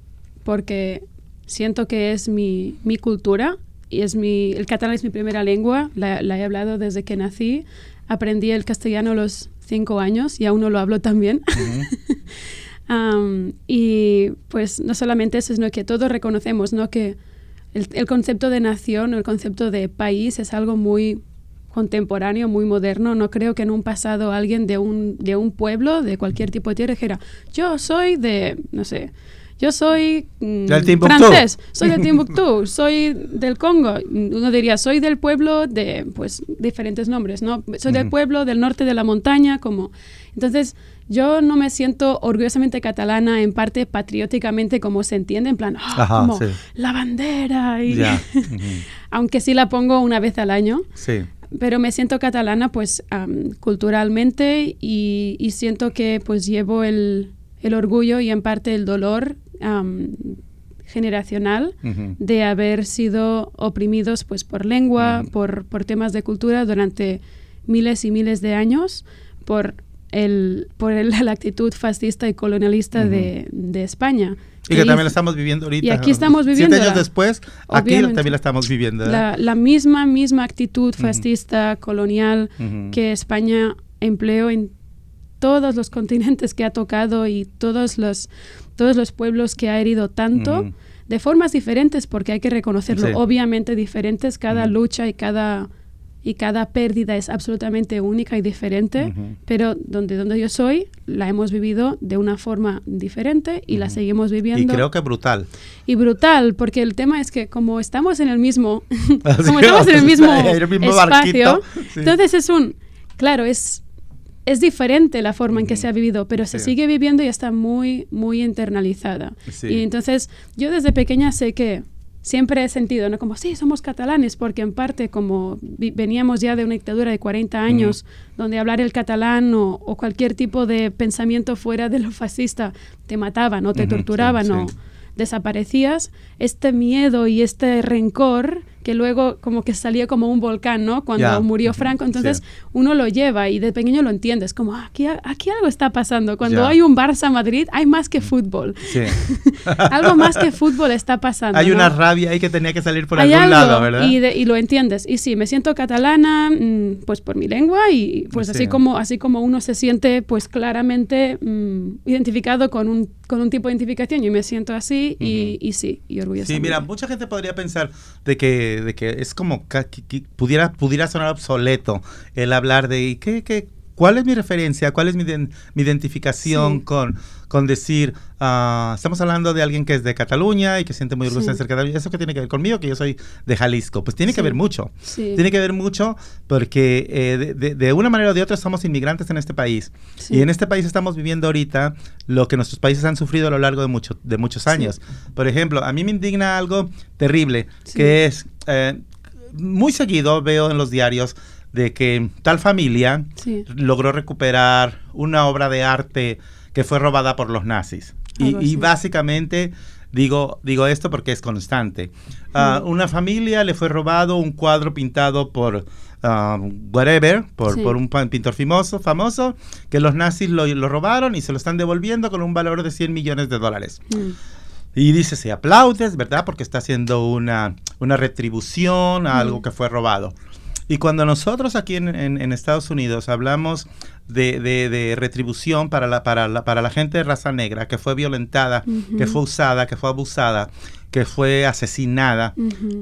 porque siento que es mi, mi cultura y es mi, el catalán es mi primera lengua, la, he hablado desde que nací, aprendí el castellano a los cinco años y aún no lo hablo tan bien. y pues no solamente eso, sino que todos reconocemos ¿no? que el, el, concepto de nación o el concepto de país es algo muy contemporáneo, muy moderno. No creo que en un pasado alguien de un, de un pueblo, de cualquier tipo de tierra, dijera, yo soy de, no sé, yo soy mm, francés, soy de Timbuktu, soy del Congo. Uno diría, soy del pueblo de, pues, diferentes nombres, ¿no? Soy del pueblo del norte de la montaña, como... Entonces, yo no me siento orgullosamente catalana, en parte patrióticamente, como se entiende, en plan, ah, como la bandera. Y Aunque sí la pongo una vez al año. Sí. Pero me siento catalana, pues, culturalmente y, y, siento que, pues, llevo el, el orgullo y en parte el dolor generacional de haber sido oprimidos pues por lengua, por, por temas de cultura durante miles y miles de años, por el, por la actitud fascista y colonialista de, de, España. Y que también la estamos viviendo ahorita. Y aquí estamos viviendo. Siete años después, aquí también la estamos viviendo. La, la, misma, misma actitud fascista, colonial que España empleó en todos los continentes que ha tocado y todos los, todos los pueblos que ha herido tanto, de formas diferentes, porque hay que reconocerlo, obviamente diferentes, cada lucha y cada, y cada pérdida es absolutamente única y diferente, pero donde, donde yo soy, la hemos vivido de una forma diferente y la seguimos viviendo. Y creo que brutal. Y brutal, porque el tema es que como estamos en el mismo, como estamos en el mismo, espacio, entonces es un, claro, es es diferente la forma en que se ha vivido, pero se Sí. sigue viviendo y está muy, muy internalizada. Sí. Y entonces yo desde pequeña sé que siempre he sentido, ¿no? Como, sí, somos catalanes, porque en parte como veníamos ya de una dictadura de 40 años, donde hablar el catalán o, o cualquier tipo de pensamiento fuera de lo fascista te mataban o te Ujú, sí, torturaban sí. o desaparecías, este miedo y este rencor que luego como que salía como un volcán, ¿no? Cuando murió Franco, entonces sí. uno lo lleva y de pequeño lo entiendes, como "Ah, aquí, aquí algo está pasando. Cuando hay un Barça-Madrid hay más que fútbol. Sí. algo más que fútbol está pasando. Hay ¿no? una rabia ahí que tenía que salir por Hay algún algo lado, ¿verdad? Y, de- y lo entiendes. Y sí, me siento catalana, mm, pues por mi lengua y pues Sí. así como así como uno se siente pues claramente mm, identificado con un con un tipo de identificación, yo me siento así y, y sí, y orgullosa. Sí, mira, mucha gente podría pensar de que, de que es como que- que pudiera, pudiera sonar obsoleto el hablar de ¿qué, qué, cuál es mi referencia, cuál es mi, mi identificación Sí. con, con decir, ah, estamos hablando de alguien que es de Cataluña y que siente muy orgulloso Sí. de ser catalán. ¿Eso qué tiene que ver conmigo? Que yo soy de Jalisco. Pues tiene que ver mucho. Tiene que ver mucho porque eh, de, de- de una manera o de otra somos inmigrantes en este país. Y en este país estamos viviendo ahorita lo que nuestros países han sufrido a lo largo de, mucho, de muchos años. Por ejemplo, a mí me indigna algo terrible, que es, eh, muy seguido veo en los diarios de que tal familia Sí. logró recuperar una obra de arte que fue robada por los nazis. Y, básicamente digo, digo esto porque es constante. Ah. Una familia le fue robado un cuadro pintado por ah, whatever, por, Sí. por un pintor famoso, famoso, que los nazis lo, lo robaron y se lo están devolviendo con un valor de 100 millones de dólares. Mm. Y dice, se aplaudes, ¿verdad? Porque está haciendo una, una retribución a algo que fue robado. Y cuando nosotros aquí en, en- en Estados Unidos hablamos de, de- de retribución para la, para, la, para la gente de raza negra que fue violentada, que fue usada, que fue abusada, que fue asesinada,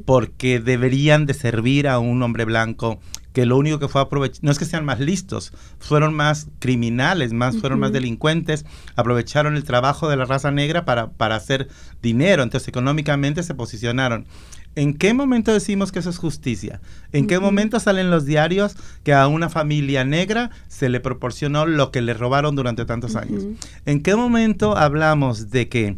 porque deberían de servir a un hombre blanco que lo único que fue aprovechar, no es que sean más listos, fueron más criminales, más, fueron más delincuentes, aprovecharon el trabajo de la raza negra para, para hacer dinero, entonces económicamente se posicionaron. ¿En qué momento decimos que eso es justicia? ¿En qué momento salen los diarios que a una familia negra se le proporcionó lo que le robaron durante tantos años? ¿En qué momento hablamos de que,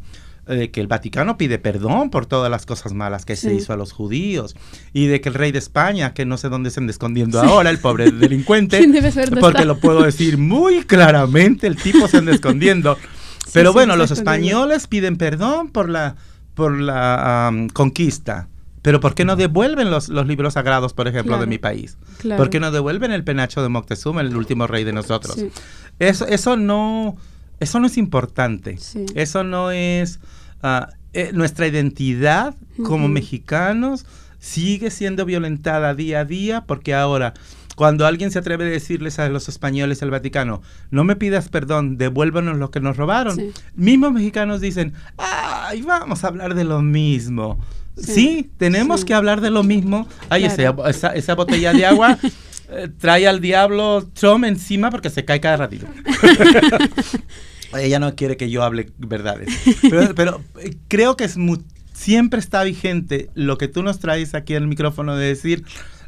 eh, que el Vaticano pide perdón por todas las cosas malas que se hizo a los judíos? Y de que el rey de España, que no sé dónde se anda escondiendo ahora, el pobre delincuente, ¿Quién debe ser porque está? lo puedo decir muy claramente, el tipo se anda escondiendo. Pero bueno, los españoles piden perdón por la, por la conquista. Pero ¿por qué no devuelven los, los libros sagrados, por ejemplo, de mi país? claro. ¿Por qué no devuelven el penacho de Moctezuma, el último rey de nosotros? Sí. Eso, eso no, eso no es importante. Sí. Eso no es ah, eh, nuestra identidad como mexicanos sigue siendo violentada día a día porque ahora cuando alguien se atreve a decirles a los españoles al Vaticano, no me pidas perdón, devuélvanos lo que nos robaron, Sí. mismos mexicanos dicen, ay, vamos a hablar de lo mismo. Sí, Sí, tenemos sí. que hablar de lo mismo. Ay, ese- Claro. esa, esa botella de agua eh, trae al diablo Trump encima porque se cae cada ratito. Ella no quiere que yo hable verdades. Pero, pero, eh, creo que es siempre está vigente lo que tú nos traes aquí en el micrófono de decir,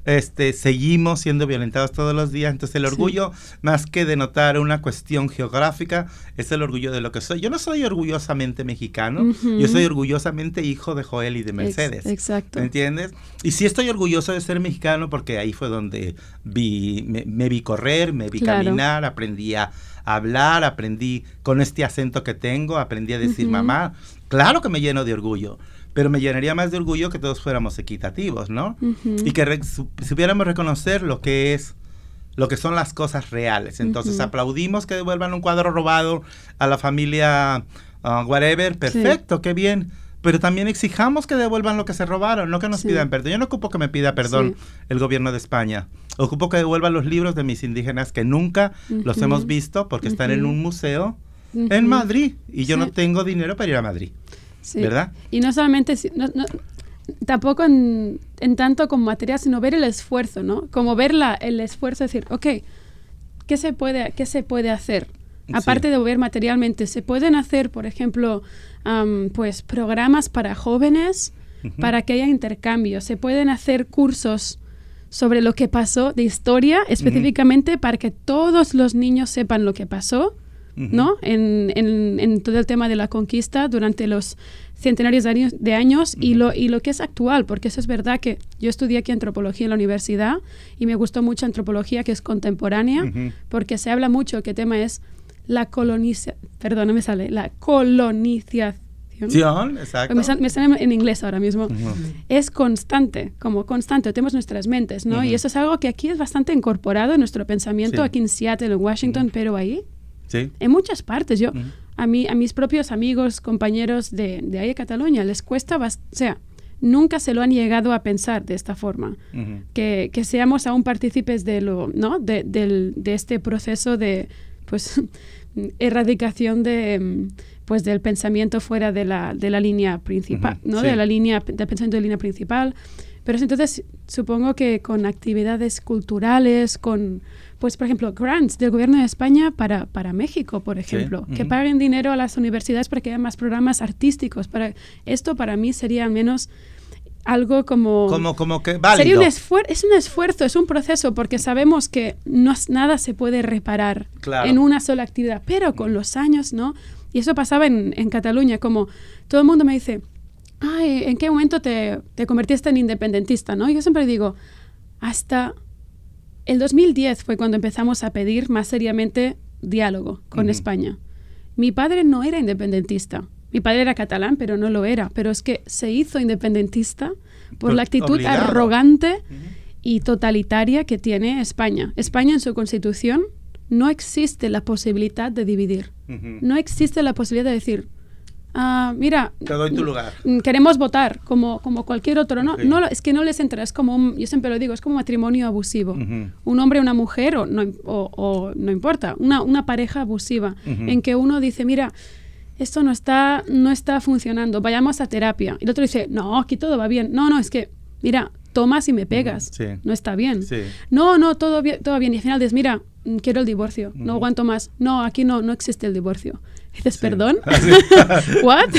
este, seguimos siendo violentados todos los días. Entonces el Sí. orgullo, más que denotar una cuestión geográfica, es el orgullo de lo que soy. Yo no soy orgullosamente mexicano, yo soy orgullosamente hijo de Joel y de Ex- Mercedes. exacto. ¿Me entiendes? Y sí estoy orgulloso de ser mexicano porque ahí fue donde vi, me, me vi correr, me vi Claro. caminar, aprendí a hablar, aprendí con este acento que tengo, aprendí a decir mamá. Claro que me lleno de orgullo, pero me llenaría más de orgullo que todos fuéramos equitativos, ¿no? Y que re- su- supiéramos reconocer lo que es lo que son las cosas reales. Entonces aplaudimos que devuelvan un cuadro robado a la familia ah, whatever, perfecto, qué bien. Pero también exijamos que devuelvan lo que se robaron, no que nos Sí. pidan perdón. Yo no ocupo que me pida perdón Sí. el gobierno de España. Ocupo que devuelvan los libros de mis indígenas que nunca los hemos visto porque están en un museo en Madrid y yo no tengo dinero para ir a Madrid. Sí. ¿verdad? Y no solamente, si- no- no- tampoco en, en tanto como material, sino ver el esfuerzo, ¿no? Como ver la, el esfuerzo, decir, ok, ¿qué se puede, qué se puede hacer? Aparte Sí. de ver materialmente, se pueden hacer, por ejemplo, am, pues programas para jóvenes para que haya intercambio. Se pueden hacer cursos sobre lo que pasó de historia, específicamente para que todos los niños sepan lo que pasó, ¿no? En, en, en, todo el tema de la conquista durante los centenarios de años, de años y, lo, y lo que es actual, porque eso es verdad que yo estudié aquí antropología en la universidad y me gustó mucho antropología que es contemporánea, porque se habla mucho que el tema es la colonización, perdón, no me sale, la colonización Exacto. Me, sale en inglés ahora mismo. Es constante, como constante, tenemos nuestras mentes, ¿no? Y eso es algo que aquí es bastante incorporado en nuestro pensamiento, aquí en Seattle, en Washington, pero ahí, sí. en muchas partes. Yo, a, mí, a mis propios amigos, compañeros de, de ahí de Cataluña, les cuesta, o sea, nunca se lo han llegado a pensar de esta forma. que, que, seamos aún partícipes de, lo, ¿no? de, del, de este proceso de pues, erradicación de, pues, del pensamiento fuera de la, de la línea principal, ¿no? de la línea de pensamiento de línea principal. Pero entonces supongo que con actividades culturales, con pues, por ejemplo, grants del gobierno de España para, para México, por ejemplo, que paguen dinero a las universidades para que haya más programas artísticos. Para, esto para mí sería al menos algo como... Como, como que válido. Sería un esfuerzo, es un esfuerzo, es un proceso, porque sabemos que no, nada se puede reparar en una sola actividad, pero con los años, ¿no? Y eso pasaba en, en Cataluña, como todo el mundo me dice, ay, ¿en qué momento te, te convertiste en independentista, no? Yo siempre digo, hasta el 2010 fue cuando empezamos a pedir más seriamente diálogo con España. Mi padre no era independentista. Mi padre era catalán, pero no lo era. Pero es que se hizo independentista por la actitud arrogante y totalitaria que tiene España. España en su constitución no existe la posibilidad de dividir. No existe la posibilidad de decir, Ah, mira, te doy tu lugar. Mm, queremos votar como, como cualquier otro. No, no, es que no les entra, es como, yo siempre lo digo, es como matrimonio abusivo. Un hombre, una mujer, o no, o, no importa, una, una pareja abusiva, en que uno dice, mira, esto no está, no está funcionando, vayamos a terapia. Y el otro dice, no, aquí todo va bien. No, no, es que, mira, tomas y me pegas. No está bien. No, no, todo bien, todo bien. Y al final dices, mira, mm, quiero el divorcio, no aguanto más. No, aquí no, no existe el divorcio dices, ¿perdón? ¿What?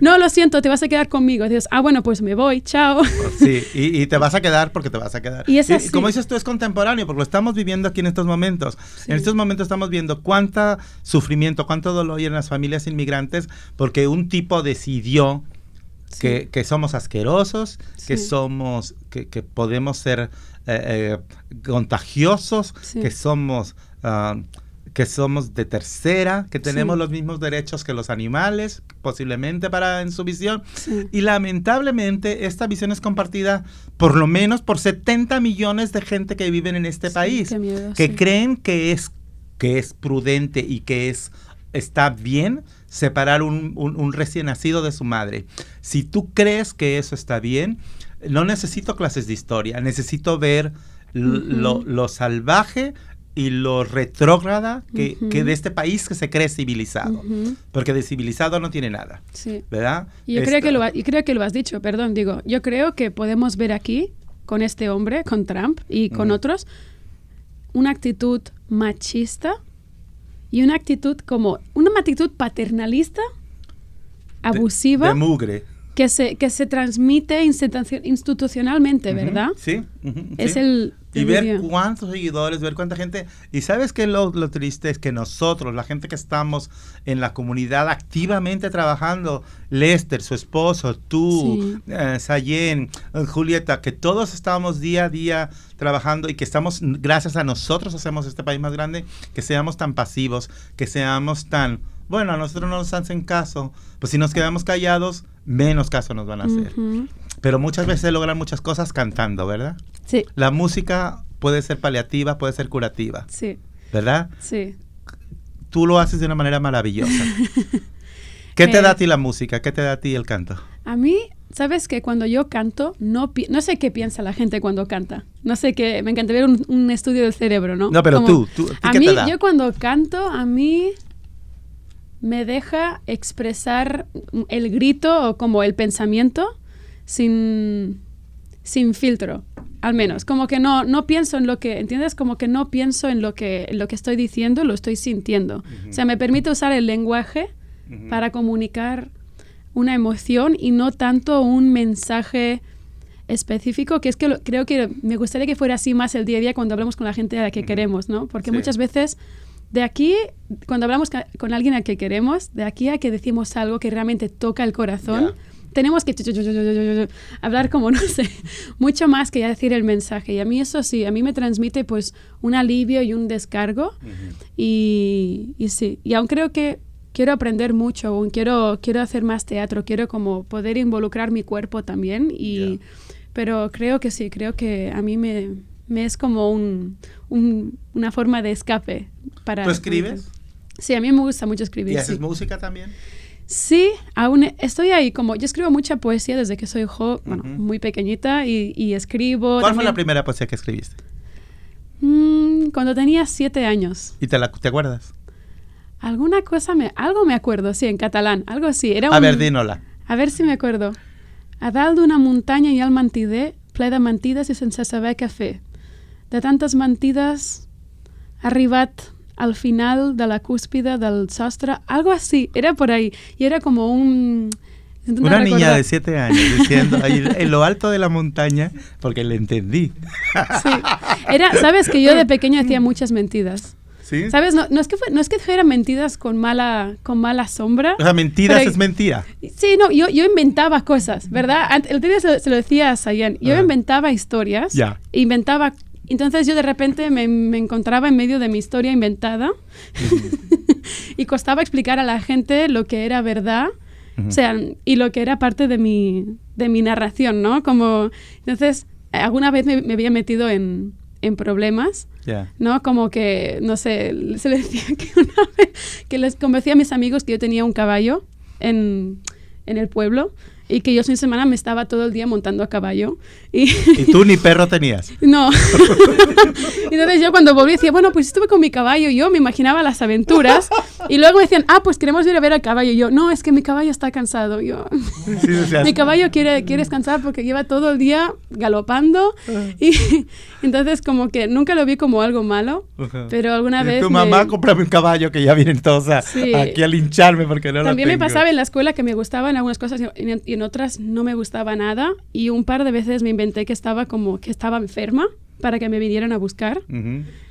No, lo siento, te vas a quedar conmigo. dices, ah, bueno, pues me voy, chao. Sí, y, te vas a quedar porque te vas a quedar. Y es así. como dices tú, es contemporáneo, porque lo estamos viviendo aquí en estos momentos. En estos momentos estamos viendo cuánta sufrimiento, cuánto dolor hay en las familias inmigrantes, porque un tipo decidió que, que, somos asquerosos, que somos, que, que podemos ser eh, eh, contagiosos, que somos... Ah, que somos de tercera, que tenemos los mismos derechos que los animales, posiblemente para en su visión. Y lamentablemente esta visión es compartida por lo menos por 70 millones de gente que viven en este país, que creen que es, que es prudente y que es, está bien separar un, un, recién nacido de su madre. Si tú crees que eso está bien, no necesito clases de historia, necesito ver lo, lo salvaje, y lo retrógrada que, de este país que se cree civilizado. Porque de civilizado no tiene nada. Sí. ¿Verdad? Y yo creo, que lo, y creo que lo has dicho, perdón, digo, yo creo que podemos ver aquí, con este hombre, con Trump y con otros, una actitud machista y una actitud como, una actitud paternalista, abusiva. de mugre que se, que se transmite institucionalmente, ¿verdad? Sí. es el... Y ver cuántos seguidores, ver cuánta gente... Y sabes que lo, lo, triste es que nosotros, la gente que estamos en la comunidad activamente trabajando, Lester, su esposo, tú, eh, Sayen, eh, Julieta, que todos estamos día a día trabajando y que estamos, gracias a nosotros hacemos este país más grande, que seamos tan pasivos, que seamos tan bueno, a nosotros no nos hacen caso, pues si nos quedamos callados, menos caso nos van a hacer. Pero muchas veces logran muchas cosas cantando, ¿verdad? Sí. La música puede ser paliativa, puede ser curativa. Sí. ¿Verdad? Sí. Tú lo haces de una manera maravillosa. ¿Qué te da a ti la música? ¿Qué te da a ti el canto? A mí, sabes que cuando yo canto, no, no sé qué piensa la gente cuando canta. No sé qué, me encanta ver un, estudio del cerebro, ¿no? No, pero tú, tú a mí, yo cuando canto, a mí me deja expresar el grito o como el pensamiento sin, sin filtro, al menos. Como que no, no pienso en lo que, ¿entiendes? Como que no pienso en lo que, lo que estoy diciendo, lo estoy sintiendo. O sea, me permite usar el lenguaje para comunicar una emoción y no tanto un mensaje específico, que es que creo que me gustaría que fuera así más el día a día cuando hablamos con la gente a la que queremos, ¿no? Porque muchas veces de aquí, cuando hablamos con alguien a que queremos, de aquí a que decimos algo que realmente toca el corazón, tenemos que hablar como, no sé, mucho más que decir el mensaje. Y a mí eso sí, a mí me transmite pues un alivio y un descargo. y, y, sí, y aún creo que quiero aprender mucho, aún quiero, quiero hacer más teatro, quiero como poder involucrar mi cuerpo también. Y, Pero creo que sí, creo que a mí me, me es como un, una forma de escape. Para, ¿Tú escribes? Sí, a mí me gusta mucho escribir. ¿Y haces música también? Sí, aún estoy ahí, como yo escribo mucha poesía desde que soy muy pequeñita y, escribo. ¿Cuál fue la primera poesía que escribiste? Mm, cuando tenía siete años. ¿Y te, la, te acuerdas? Alguna cosa, me, algo me acuerdo, sí, en catalán, algo así. Era a ver, dínola. A ver si me acuerdo. A dalt d'una muntanya hi ha el mentider ple de mentides i sense saber què fer. De tantes mentides ha arribat al final de la cúspide del sostre, algo así, era por ahí, y era como un... Una niña de siete años diciendo en lo alto de la montaña, porque le entendí. Sí, era, sabes que yo de pequeño hacía muchas mentiras. ¿Sí? ¿Sabes? No, no, es que no es que fueran mentiras con mala, con mala sombra. O sea, mentiras es mentira. Sí, no, yo, yo inventaba cosas, ¿verdad? El otro día se, lo decía a Sayan. Yo inventaba historias. Ya. Inventaba entonces yo de repente me, encontraba en medio de mi historia inventada y costaba explicar a la gente lo que era verdad. O sea, y lo que era parte de mi, de mi narración, ¿no? Como, entonces, alguna vez me, había metido en, en problemas, ¿no? Como que, no sé, se le decía que una vez, que les convencí a mis amigos que yo tenía un caballo en, en el pueblo y que yo sin semana me estaba todo el día montando a caballo. ¿Y, tú ni perro tenías? No. Entonces yo cuando volví decía, bueno, pues estuve con mi caballo, yo me imaginaba las aventuras y luego me decían, ah, pues queremos ir a ver al caballo. Y yo, no, es que mi caballo está cansado. Yo, mi caballo quiere, quiere descansar porque lleva todo el día galopando y entonces como que nunca lo vi como algo malo, pero alguna vez... Tu mamá, cómprame un caballo que ya vienen todos aquí a lincharme porque no También lo me pasaba en la escuela que me gustaban algunas cosas y y en otras no me gustaba nada y un par de veces me inventé que estaba como que estaba enferma para que me vinieran a buscar.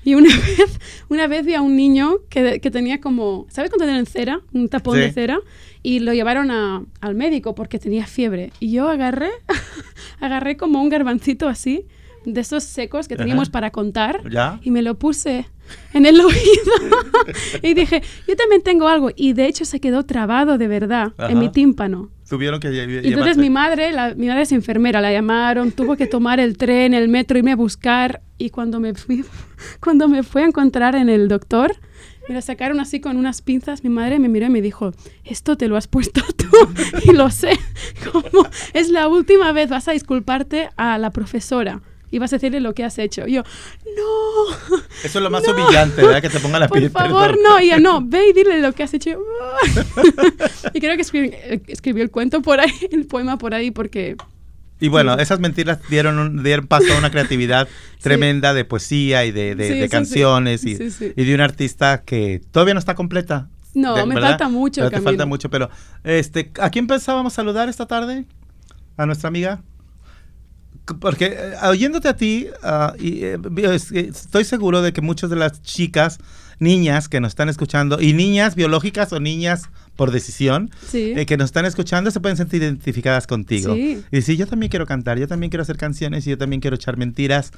Y una vez, una vez vi a un niño que, que tenía como, ¿sabes cuando tienen cera? Un tapón de cera. Y lo llevaron a, al médico porque tenía fiebre. Y yo agarré, agarré como un garbancito así, de esos secos que teníamos para contar. Y me lo puse en el oído. y dije, yo también tengo algo. Y de hecho se quedó trabado de verdad en mi tímpano. Tuvieron que Entonces mi madre, la, mi madre es enfermera, la llamaron, tuvo que tomar el tren, el metro, irme a buscar. Y cuando me fui, cuando me fui a encontrar en el doctor, me la sacaron así con unas pinzas. Mi madre me miró y me dijo, esto te lo has puesto tú. y lo sé. Como es la última vez, vas a disculparte a la profesora y vas a decirle lo que has hecho. Y yo, no. Eso es lo más humillante, ¿verdad? Que te ponga la piel. Por favor, no. Y yo, no, ve y dile lo que has hecho. y creo que escribió el cuento por ahí, el poema por ahí, porque... Y bueno, esas mentiras dieron, dieron paso a una creatividad tremenda de poesía y de, de, canciones y, y, de un artista que todavía no está completa. No, me falta mucho. te falta mucho, pero este, ¿a quién pensábamos saludar esta tarde? ¿A nuestra amiga? Porque eh, oyéndote a ti, uh, y, eh, estoy seguro de que muchas de las chicas, niñas que nos están escuchando, y niñas biológicas o niñas por decisión, eh, que nos están escuchando, se pueden sentir identificadas contigo. Y decir, yo también quiero cantar, yo también quiero hacer canciones y yo también quiero echar mentiras,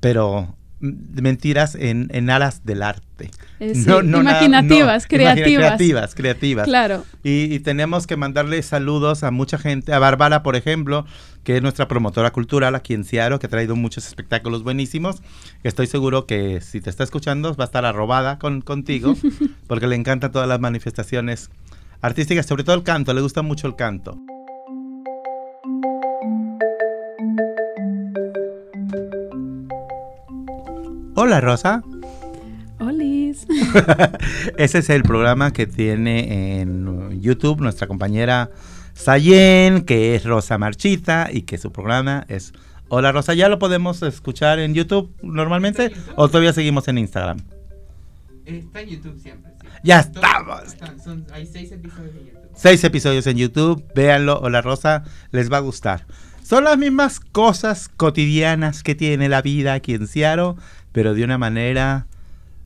pero mentiras en, en alas del arte. Eh, imaginativas, creativas. creativas, creativas. Claro. Y, tenemos que mandarle saludos a mucha gente, a Bárbara, por ejemplo, que es nuestra promotora cultural aquí en Seattle, que ha traído muchos espectáculos buenísimos. Estoy seguro que si te está escuchando va a estar arrobada con, contigo, porque le encantan todas las manifestaciones artísticas, sobre todo el canto, le gusta mucho el canto. Hola Rosa. Holis. Ese es el programa que tiene en YouTube nuestra compañera Sayen, que es Rosa Marchita y que su programa es Hola Rosa. ¿Ya lo podemos escuchar en YouTube normalmente o todavía seguimos en Instagram? Está en YouTube siempre. Ya estamos. hay seis episodios en YouTube. Seis episodios en YouTube. Véanlo. Hola Rosa. Les va a gustar. Son las mismas cosas cotidianas que tiene la vida aquí en Seattle, pero de una manera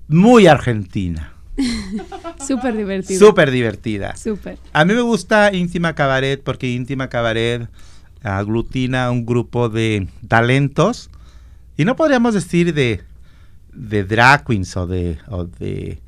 muy argentina. Súper divertida. Súper divertida. Súper. A mí me gusta Íntima Cabaret porque Íntima Cabaret aglutina un grupo de talentos y no podríamos decir de, de drag queens o de, o de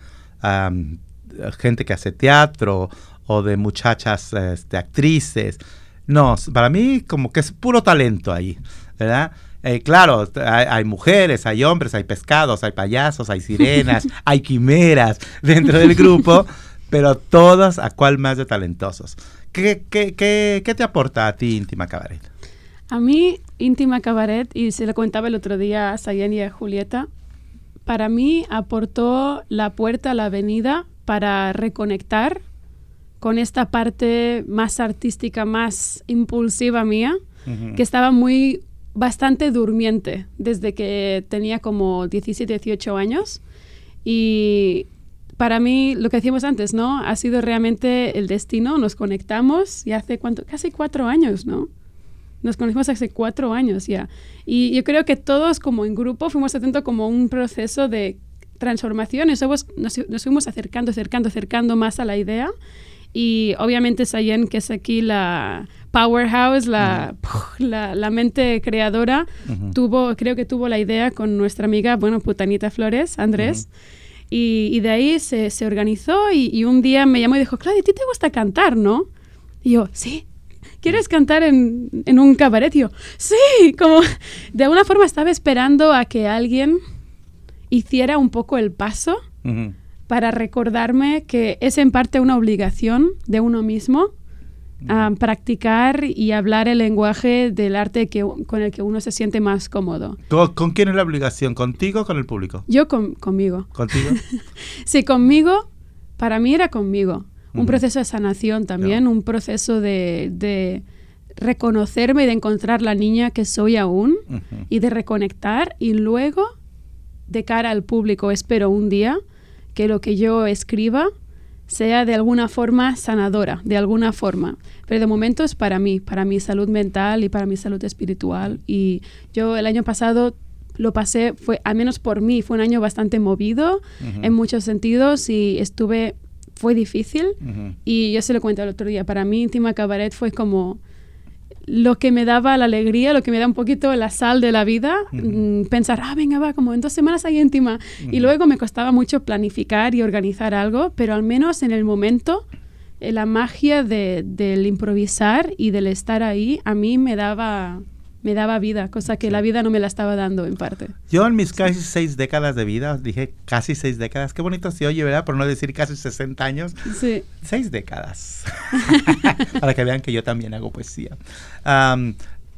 gente que hace teatro o de muchachas este, actrices. No, para mí como que es puro talento ahí, ¿verdad? Eh, claro, hay, mujeres, hay hombres, hay pescados, hay payasos, hay sirenas, hay quimeras dentro del grupo, pero todos a cual más de talentosos. ¿Qué, qué, qué, qué te aporta a ti Íntima Cabaret? A mí, Íntima Cabaret, y se lo contaba el otro día a Sayen y a Julieta, para mí aportó la puerta a la avenida para reconectar con esta parte más artística, más impulsiva mía, que estaba muy bastante durmiente desde que tenía como 17, 18 años. Y para mí, lo que decíamos antes, ¿no? Ha sido realmente el destino, nos conectamos y hace cuánto, casi cuatro años, ¿no? Nos conocimos hace cuatro años ya. Y yo creo que todos como en grupo fuimos atentos como un proceso de transformación y nos, nos fuimos acercando, acercando, acercando más a la idea. Y obviamente Sayen, que es aquí la powerhouse, la, la, mente creadora, tuvo, creo que tuvo la idea con nuestra amiga, bueno, Putanita Flores, Andrés. y, de ahí se, se organizó y, un día me llamó y dijo, Claudia, ¿a ti te gusta cantar, no? Y yo, sí. ¿Quieres cantar en, en un cabaret? Y yo, sí, como de alguna forma estaba esperando a que alguien hiciera un poco el paso para recordarme que es en parte una obligación de uno mismo practicar y hablar el lenguaje del arte que, con el que uno se siente más cómodo. ¿Con, quién es la obligación? ¿Contigo o con el público? Yo conmigo. ¿Contigo? sí, conmigo, para mí era conmigo. Un proceso de sanación también, un proceso de, reconocerme y de encontrar la niña que soy aún y de reconectar y luego de cara al público espero un día que lo que yo escriba sea de alguna forma sanadora, de alguna forma. Pero de momento es para mí, para mi salud mental y para mi salud espiritual. Y yo el año pasado lo pasé, fue, al menos por mí, fue un año bastante movido en muchos sentidos y estuve, fue difícil. Y yo se lo cuento el otro día, para mí Íntima Cabaret fue como lo que me daba la alegría, lo que me da un poquito la sal de la vida, mm, pensar, ah, venga, va, como en dos semanas hay íntima. Y luego me costaba mucho planificar y organizar algo, pero al menos en el momento, eh, la magia de, del improvisar y del estar ahí, a mí me daba me daba vida, cosa que la vida no me la estaba dando en parte. Yo en mis casi seis décadas de vida, dije casi seis décadas, qué bonito se oye, ¿verdad? Por no decir casi 60 años. Sí. Seis décadas. Para que vean que yo también hago poesía.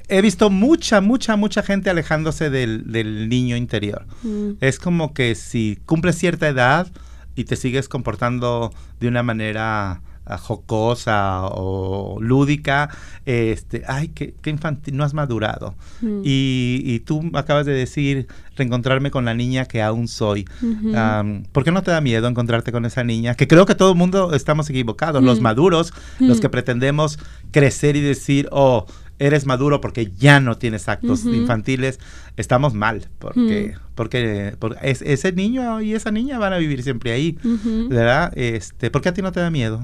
he visto mucha, mucha, mucha gente alejándose del, niño interior. Mm. Es como que si cumples cierta edad y te sigues comportando de una manera jocosa o lúdica, este, ay, qué, infantil, no has madurado. Mm. Y, tú acabas de decir, reencontrarme con la niña que aún soy. ¿Por qué no te da miedo encontrarte con esa niña? Que creo que todo el mundo estamos equivocados, los mm. maduros, los que mm. pretendemos crecer y decir, oh, eres maduro porque ya no tienes actos infantiles, estamos mal, porque, porque, ese niño y esa niña van a vivir siempre ahí, ¿verdad? Este, ¿Por qué a ti no te da miedo?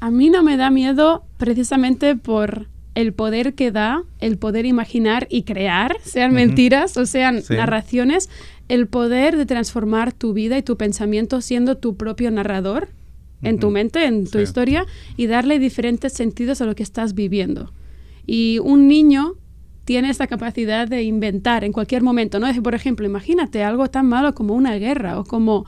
A mí no me da miedo precisamente por el poder que da, el poder imaginar y crear, sean mentiras o sean narraciones, el poder de transformar tu vida y tu pensamiento siendo tu propio narrador en tu mente, en tu historia, y darle diferentes sentidos a lo que estás viviendo. Y un niño tiene esta capacidad de inventar en cualquier momento, ¿no? Por ejemplo, imagínate algo tan malo como una guerra o como,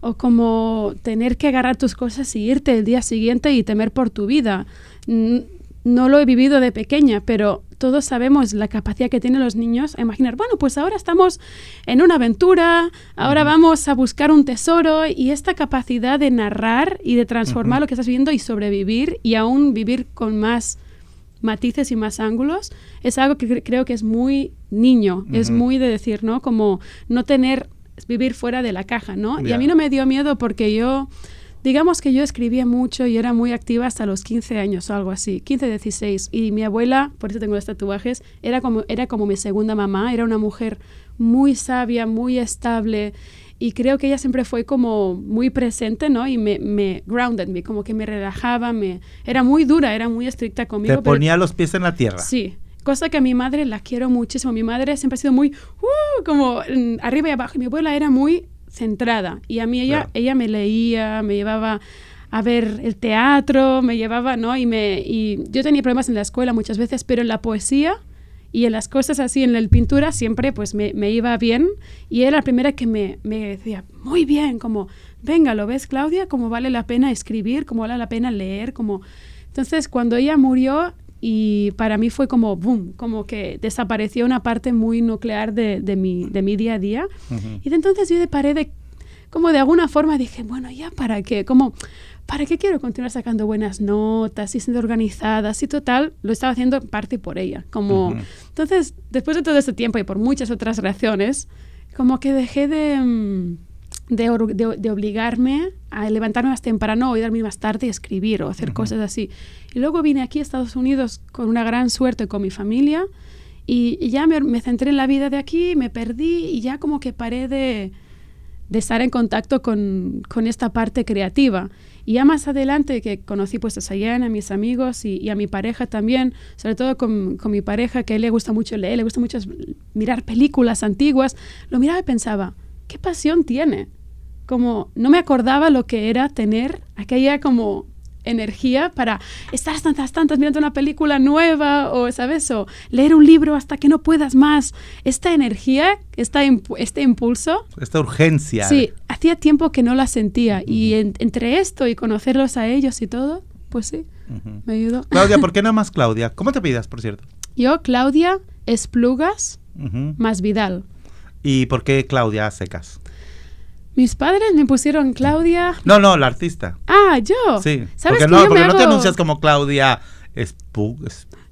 o como tener que agarrar tus cosas y irte el día siguiente y temer por tu vida. No lo he vivido de pequeña, pero todos sabemos la capacidad que tienen los niños a imaginar, bueno, pues ahora estamos en una aventura, ahora vamos a buscar un tesoro y esta capacidad de narrar y de transformar lo que estás viviendo y sobrevivir y aún vivir con más matices y más ángulos, es algo que creo que es muy niño, es muy de decir, ¿no? Como no tener, vivir fuera de la caja, ¿no? Y a mí no me dio miedo porque yo digamos que yo escribía mucho y era muy activa hasta los 15 años o algo así, 15, 16. Y mi abuela, por eso tengo los tatuajes, era como, era como mi segunda mamá, era una mujer muy sabia, muy estable. Y creo que ella siempre fue como muy presente, ¿no? Y me, me grounded me, como que me relajaba, me, era muy dura, era muy estricta conmigo. Te ponía los pies en la tierra. Sí, cosa que a mi madre la quiero muchísimo. Mi madre siempre ha sido muy, uh, como mm, arriba y abajo. Y mi abuela era muy centrada. Y a mí ella, ella me leía, me llevaba a ver el teatro, me llevaba, ¿no? Y, me, y yo tenía problemas en la escuela muchas veces, pero en la poesía y en las cosas así, en la pintura, siempre pues me, me iba bien. Y era la primera que me, me, decía, muy bien, como, venga, ¿lo ves, Claudia? Como vale la pena escribir, como vale la pena leer, como... Entonces, cuando ella murió, y para mí fue como, boom, como que desapareció una parte muy nuclear de, de, mi, de mi día a día. Y de entonces yo de paré de, como de alguna forma dije, bueno, ¿ya para qué? Como, ¿para qué quiero continuar sacando buenas notas y siendo organizada? Y total, lo estaba haciendo en parte por ella. Como, Entonces, después de todo este tiempo y por muchas otras razones, como que dejé de... Mm, de, de, obligarme a levantarme más temprano o irme más tarde y escribir o hacer cosas así. Y luego vine aquí a Estados Unidos con una gran suerte con mi familia y, ya me, me, centré en la vida de aquí, me perdí y ya como que paré de, de estar en contacto con, con, esta parte creativa. Y ya más adelante que conocí pues a Sayana, a mis amigos y, y, a mi pareja también, sobre todo con, con, mi pareja que a él le gusta mucho leer, le gusta mucho mirar películas antiguas, lo miraba y pensaba, ¿qué pasión tiene? como no me acordaba lo que era tener aquella como energía para estar tantas, tantas mirando una película nueva o, ¿sabes? O leer un libro hasta que no puedas más. Esta energía, esta este impulso. Esta urgencia. Sí, hacía tiempo que no la sentía. Y entre esto y conocerlos a ellos y todo, pues sí, me ayudó. Claudia, ¿por qué no más Claudia? ¿Cómo te pidas, por cierto? Yo, Claudia Esplugas más Vidal. ¿Y por qué Claudia Secas? Mis padres me pusieron Claudia. No, no, la artista. Ah, yo. Sí. ¿Sabes porque no, porque no te anuncias como Claudia Espug,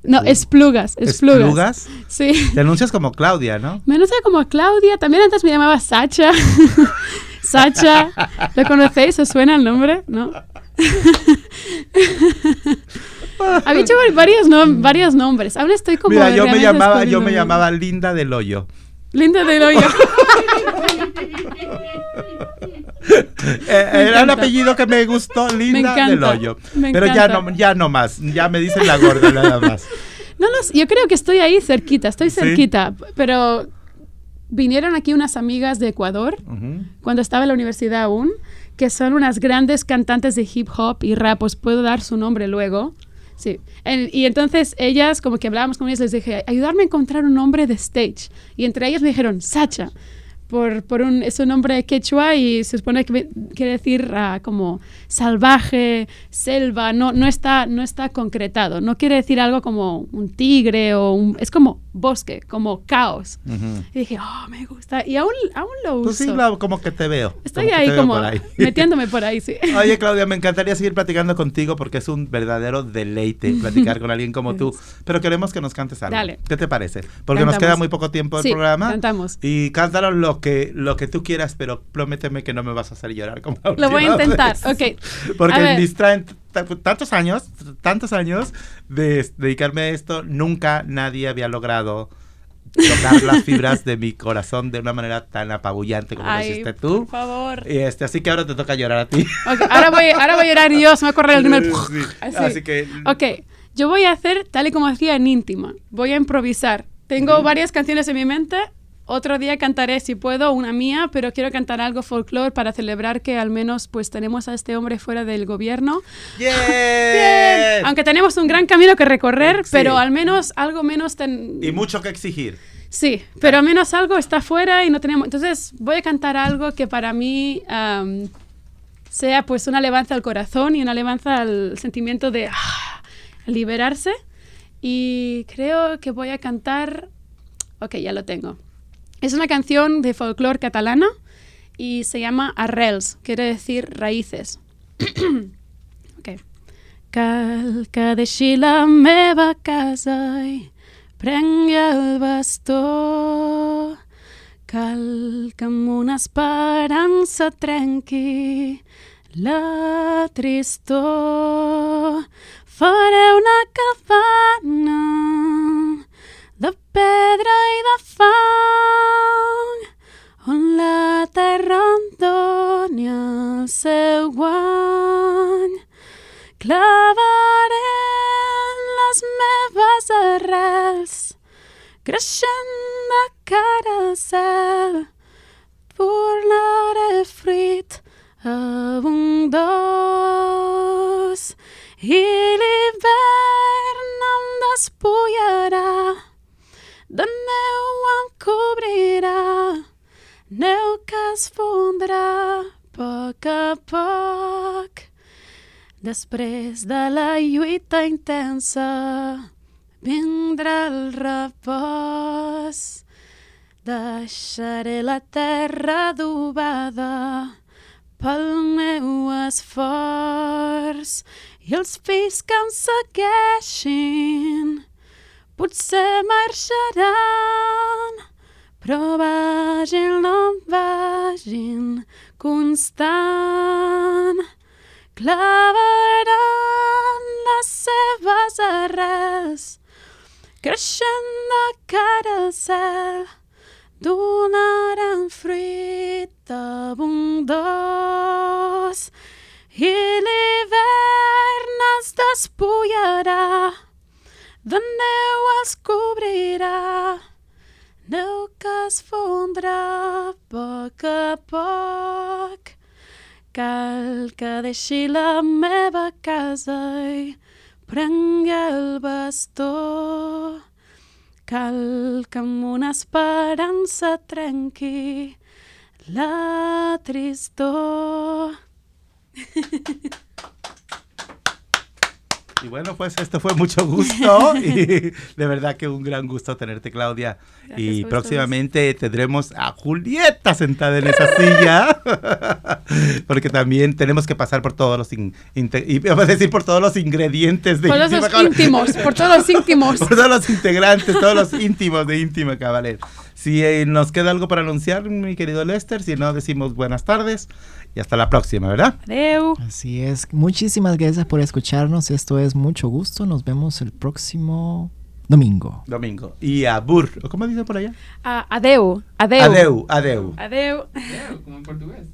No, Esplugas, Esplugas. ¿Esplugas? Sí. Te anuncias como Claudia, ¿no? Me anuncia como Claudia. También antes me llamaba Sacha. Sacha. ¿Lo conocéis? ¿Os suena el nombre? ¿No? Había hecho varios, varios nombres. Aún estoy como. Mira, yo me llamaba, yo me llamaba Linda del Hoyo. Linda del Hoyo. Eh, era un apellido que me gustó, Linda del Hoyo. Pero ya no, ya no más, ya me dicen la gorda nada más. No yo creo que estoy ahí cerquita, estoy cerquita, pero vinieron aquí unas amigas de Ecuador cuando estaba en la universidad aún, que son unas grandes cantantes de hip hop y rap, os puedo dar su nombre luego. Sí. y entonces ellas, como que hablábamos con ellas, les dije, ayudarme a encontrar un nombre de stage. Y entre ellas me dijeron, Sacha por, por un, es un nombre quechua y se supone que quiere decir uh, como salvaje, selva, no, no, está, no está concretado, no quiere decir algo como un tigre o un, es como bosque, como caos. Y dije, oh, me gusta, y aún, aún lo uso. Pues sí, como que te veo. Estoy ahí como metiéndome por ahí, sí. Oye, Claudia, me encantaría seguir platicando contigo porque es un verdadero deleite platicar con alguien como tú, pero queremos que nos cantes algo. Dale. ¿Qué te parece? Porque nos queda muy poco tiempo del programa. cantamos. Y cántanos lo que, lo que tú quieras, pero prométeme que no me vas a hacer llorar como la Lo voy a intentar, ok. Porque en distraen tantos años, tantos años de dedicarme a esto, nunca nadie había logrado tocar las fibras de mi corazón de una manera tan apabullante como lo hiciste tú. Por favor. Y este, así que ahora te toca llorar a ti. ahora, voy, ahora voy a llorar yo, se me va a correr el número. Así. así. que. Ok, yo voy a hacer tal y como hacía en íntima. Voy a improvisar. Tengo varias canciones en mi mente otro día cantaré, si puedo, una mía, pero quiero cantar algo folclore para celebrar que al menos pues tenemos a este hombre fuera del gobierno. Bien. Aunque tenemos un gran camino que recorrer, pero al menos algo menos... Y mucho que exigir. Sí, pero al menos algo está fuera y no tenemos... Entonces voy a cantar algo que para mí sea pues una alabanza al corazón y una alabanza al sentimiento de ah, liberarse. Y creo que voy a cantar... Ok, ya lo tengo. Es una canción de folclore catalana y se llama Arrels, quiere decir raíces. okay. Cal que deixi la meva casa i prengui el bastó. Cal que amb una esperança trenqui La tristor faré una cabana pedra i de fang. On la terra em doni el seu guany. Clavaré les meves arrels creixent de cara al cel. Tornaré fruit abundós i l'hivern em despullarà de neu em cobrirà neu que es fondrà poc a poc. Després de la lluita intensa vindrà el repòs. Deixaré la terra adobada pel meu esforç i els fills que em segueixin potser marxaran però vagin, no vagin constant. Clavaran les seves arrels creixent de cara al cel. Donaran fruit abundós i l'hivern es despullarà de neu els cobrirà neu que es fondrà a poc a poc cal que deixi la meva casa i prengui el bastó Cal que amb una esperança trenqui la tristor. Y bueno, pues esto fue mucho gusto y de verdad que un gran gusto tenerte, Claudia. Gracias y próximamente tendremos a Julieta sentada en esa silla, porque también tenemos que pasar por todos los, in- y vamos a decir por todos los ingredientes de Por Íntima los íntimos, por todos los íntimos. por todos los integrantes, todos los íntimos de Íntima Cabaret. Si eh, nos queda algo para anunciar, mi querido Lester, si no decimos buenas tardes y hasta la próxima, ¿verdad? Adeu. Así es. Muchísimas gracias por escucharnos. Esto es mucho gusto. Nos vemos el próximo domingo. Domingo. Y a Bur, ¿cómo dicen por allá? Ah, adeu. Adeu. Adeu, adeu. Adeu. como en portugués.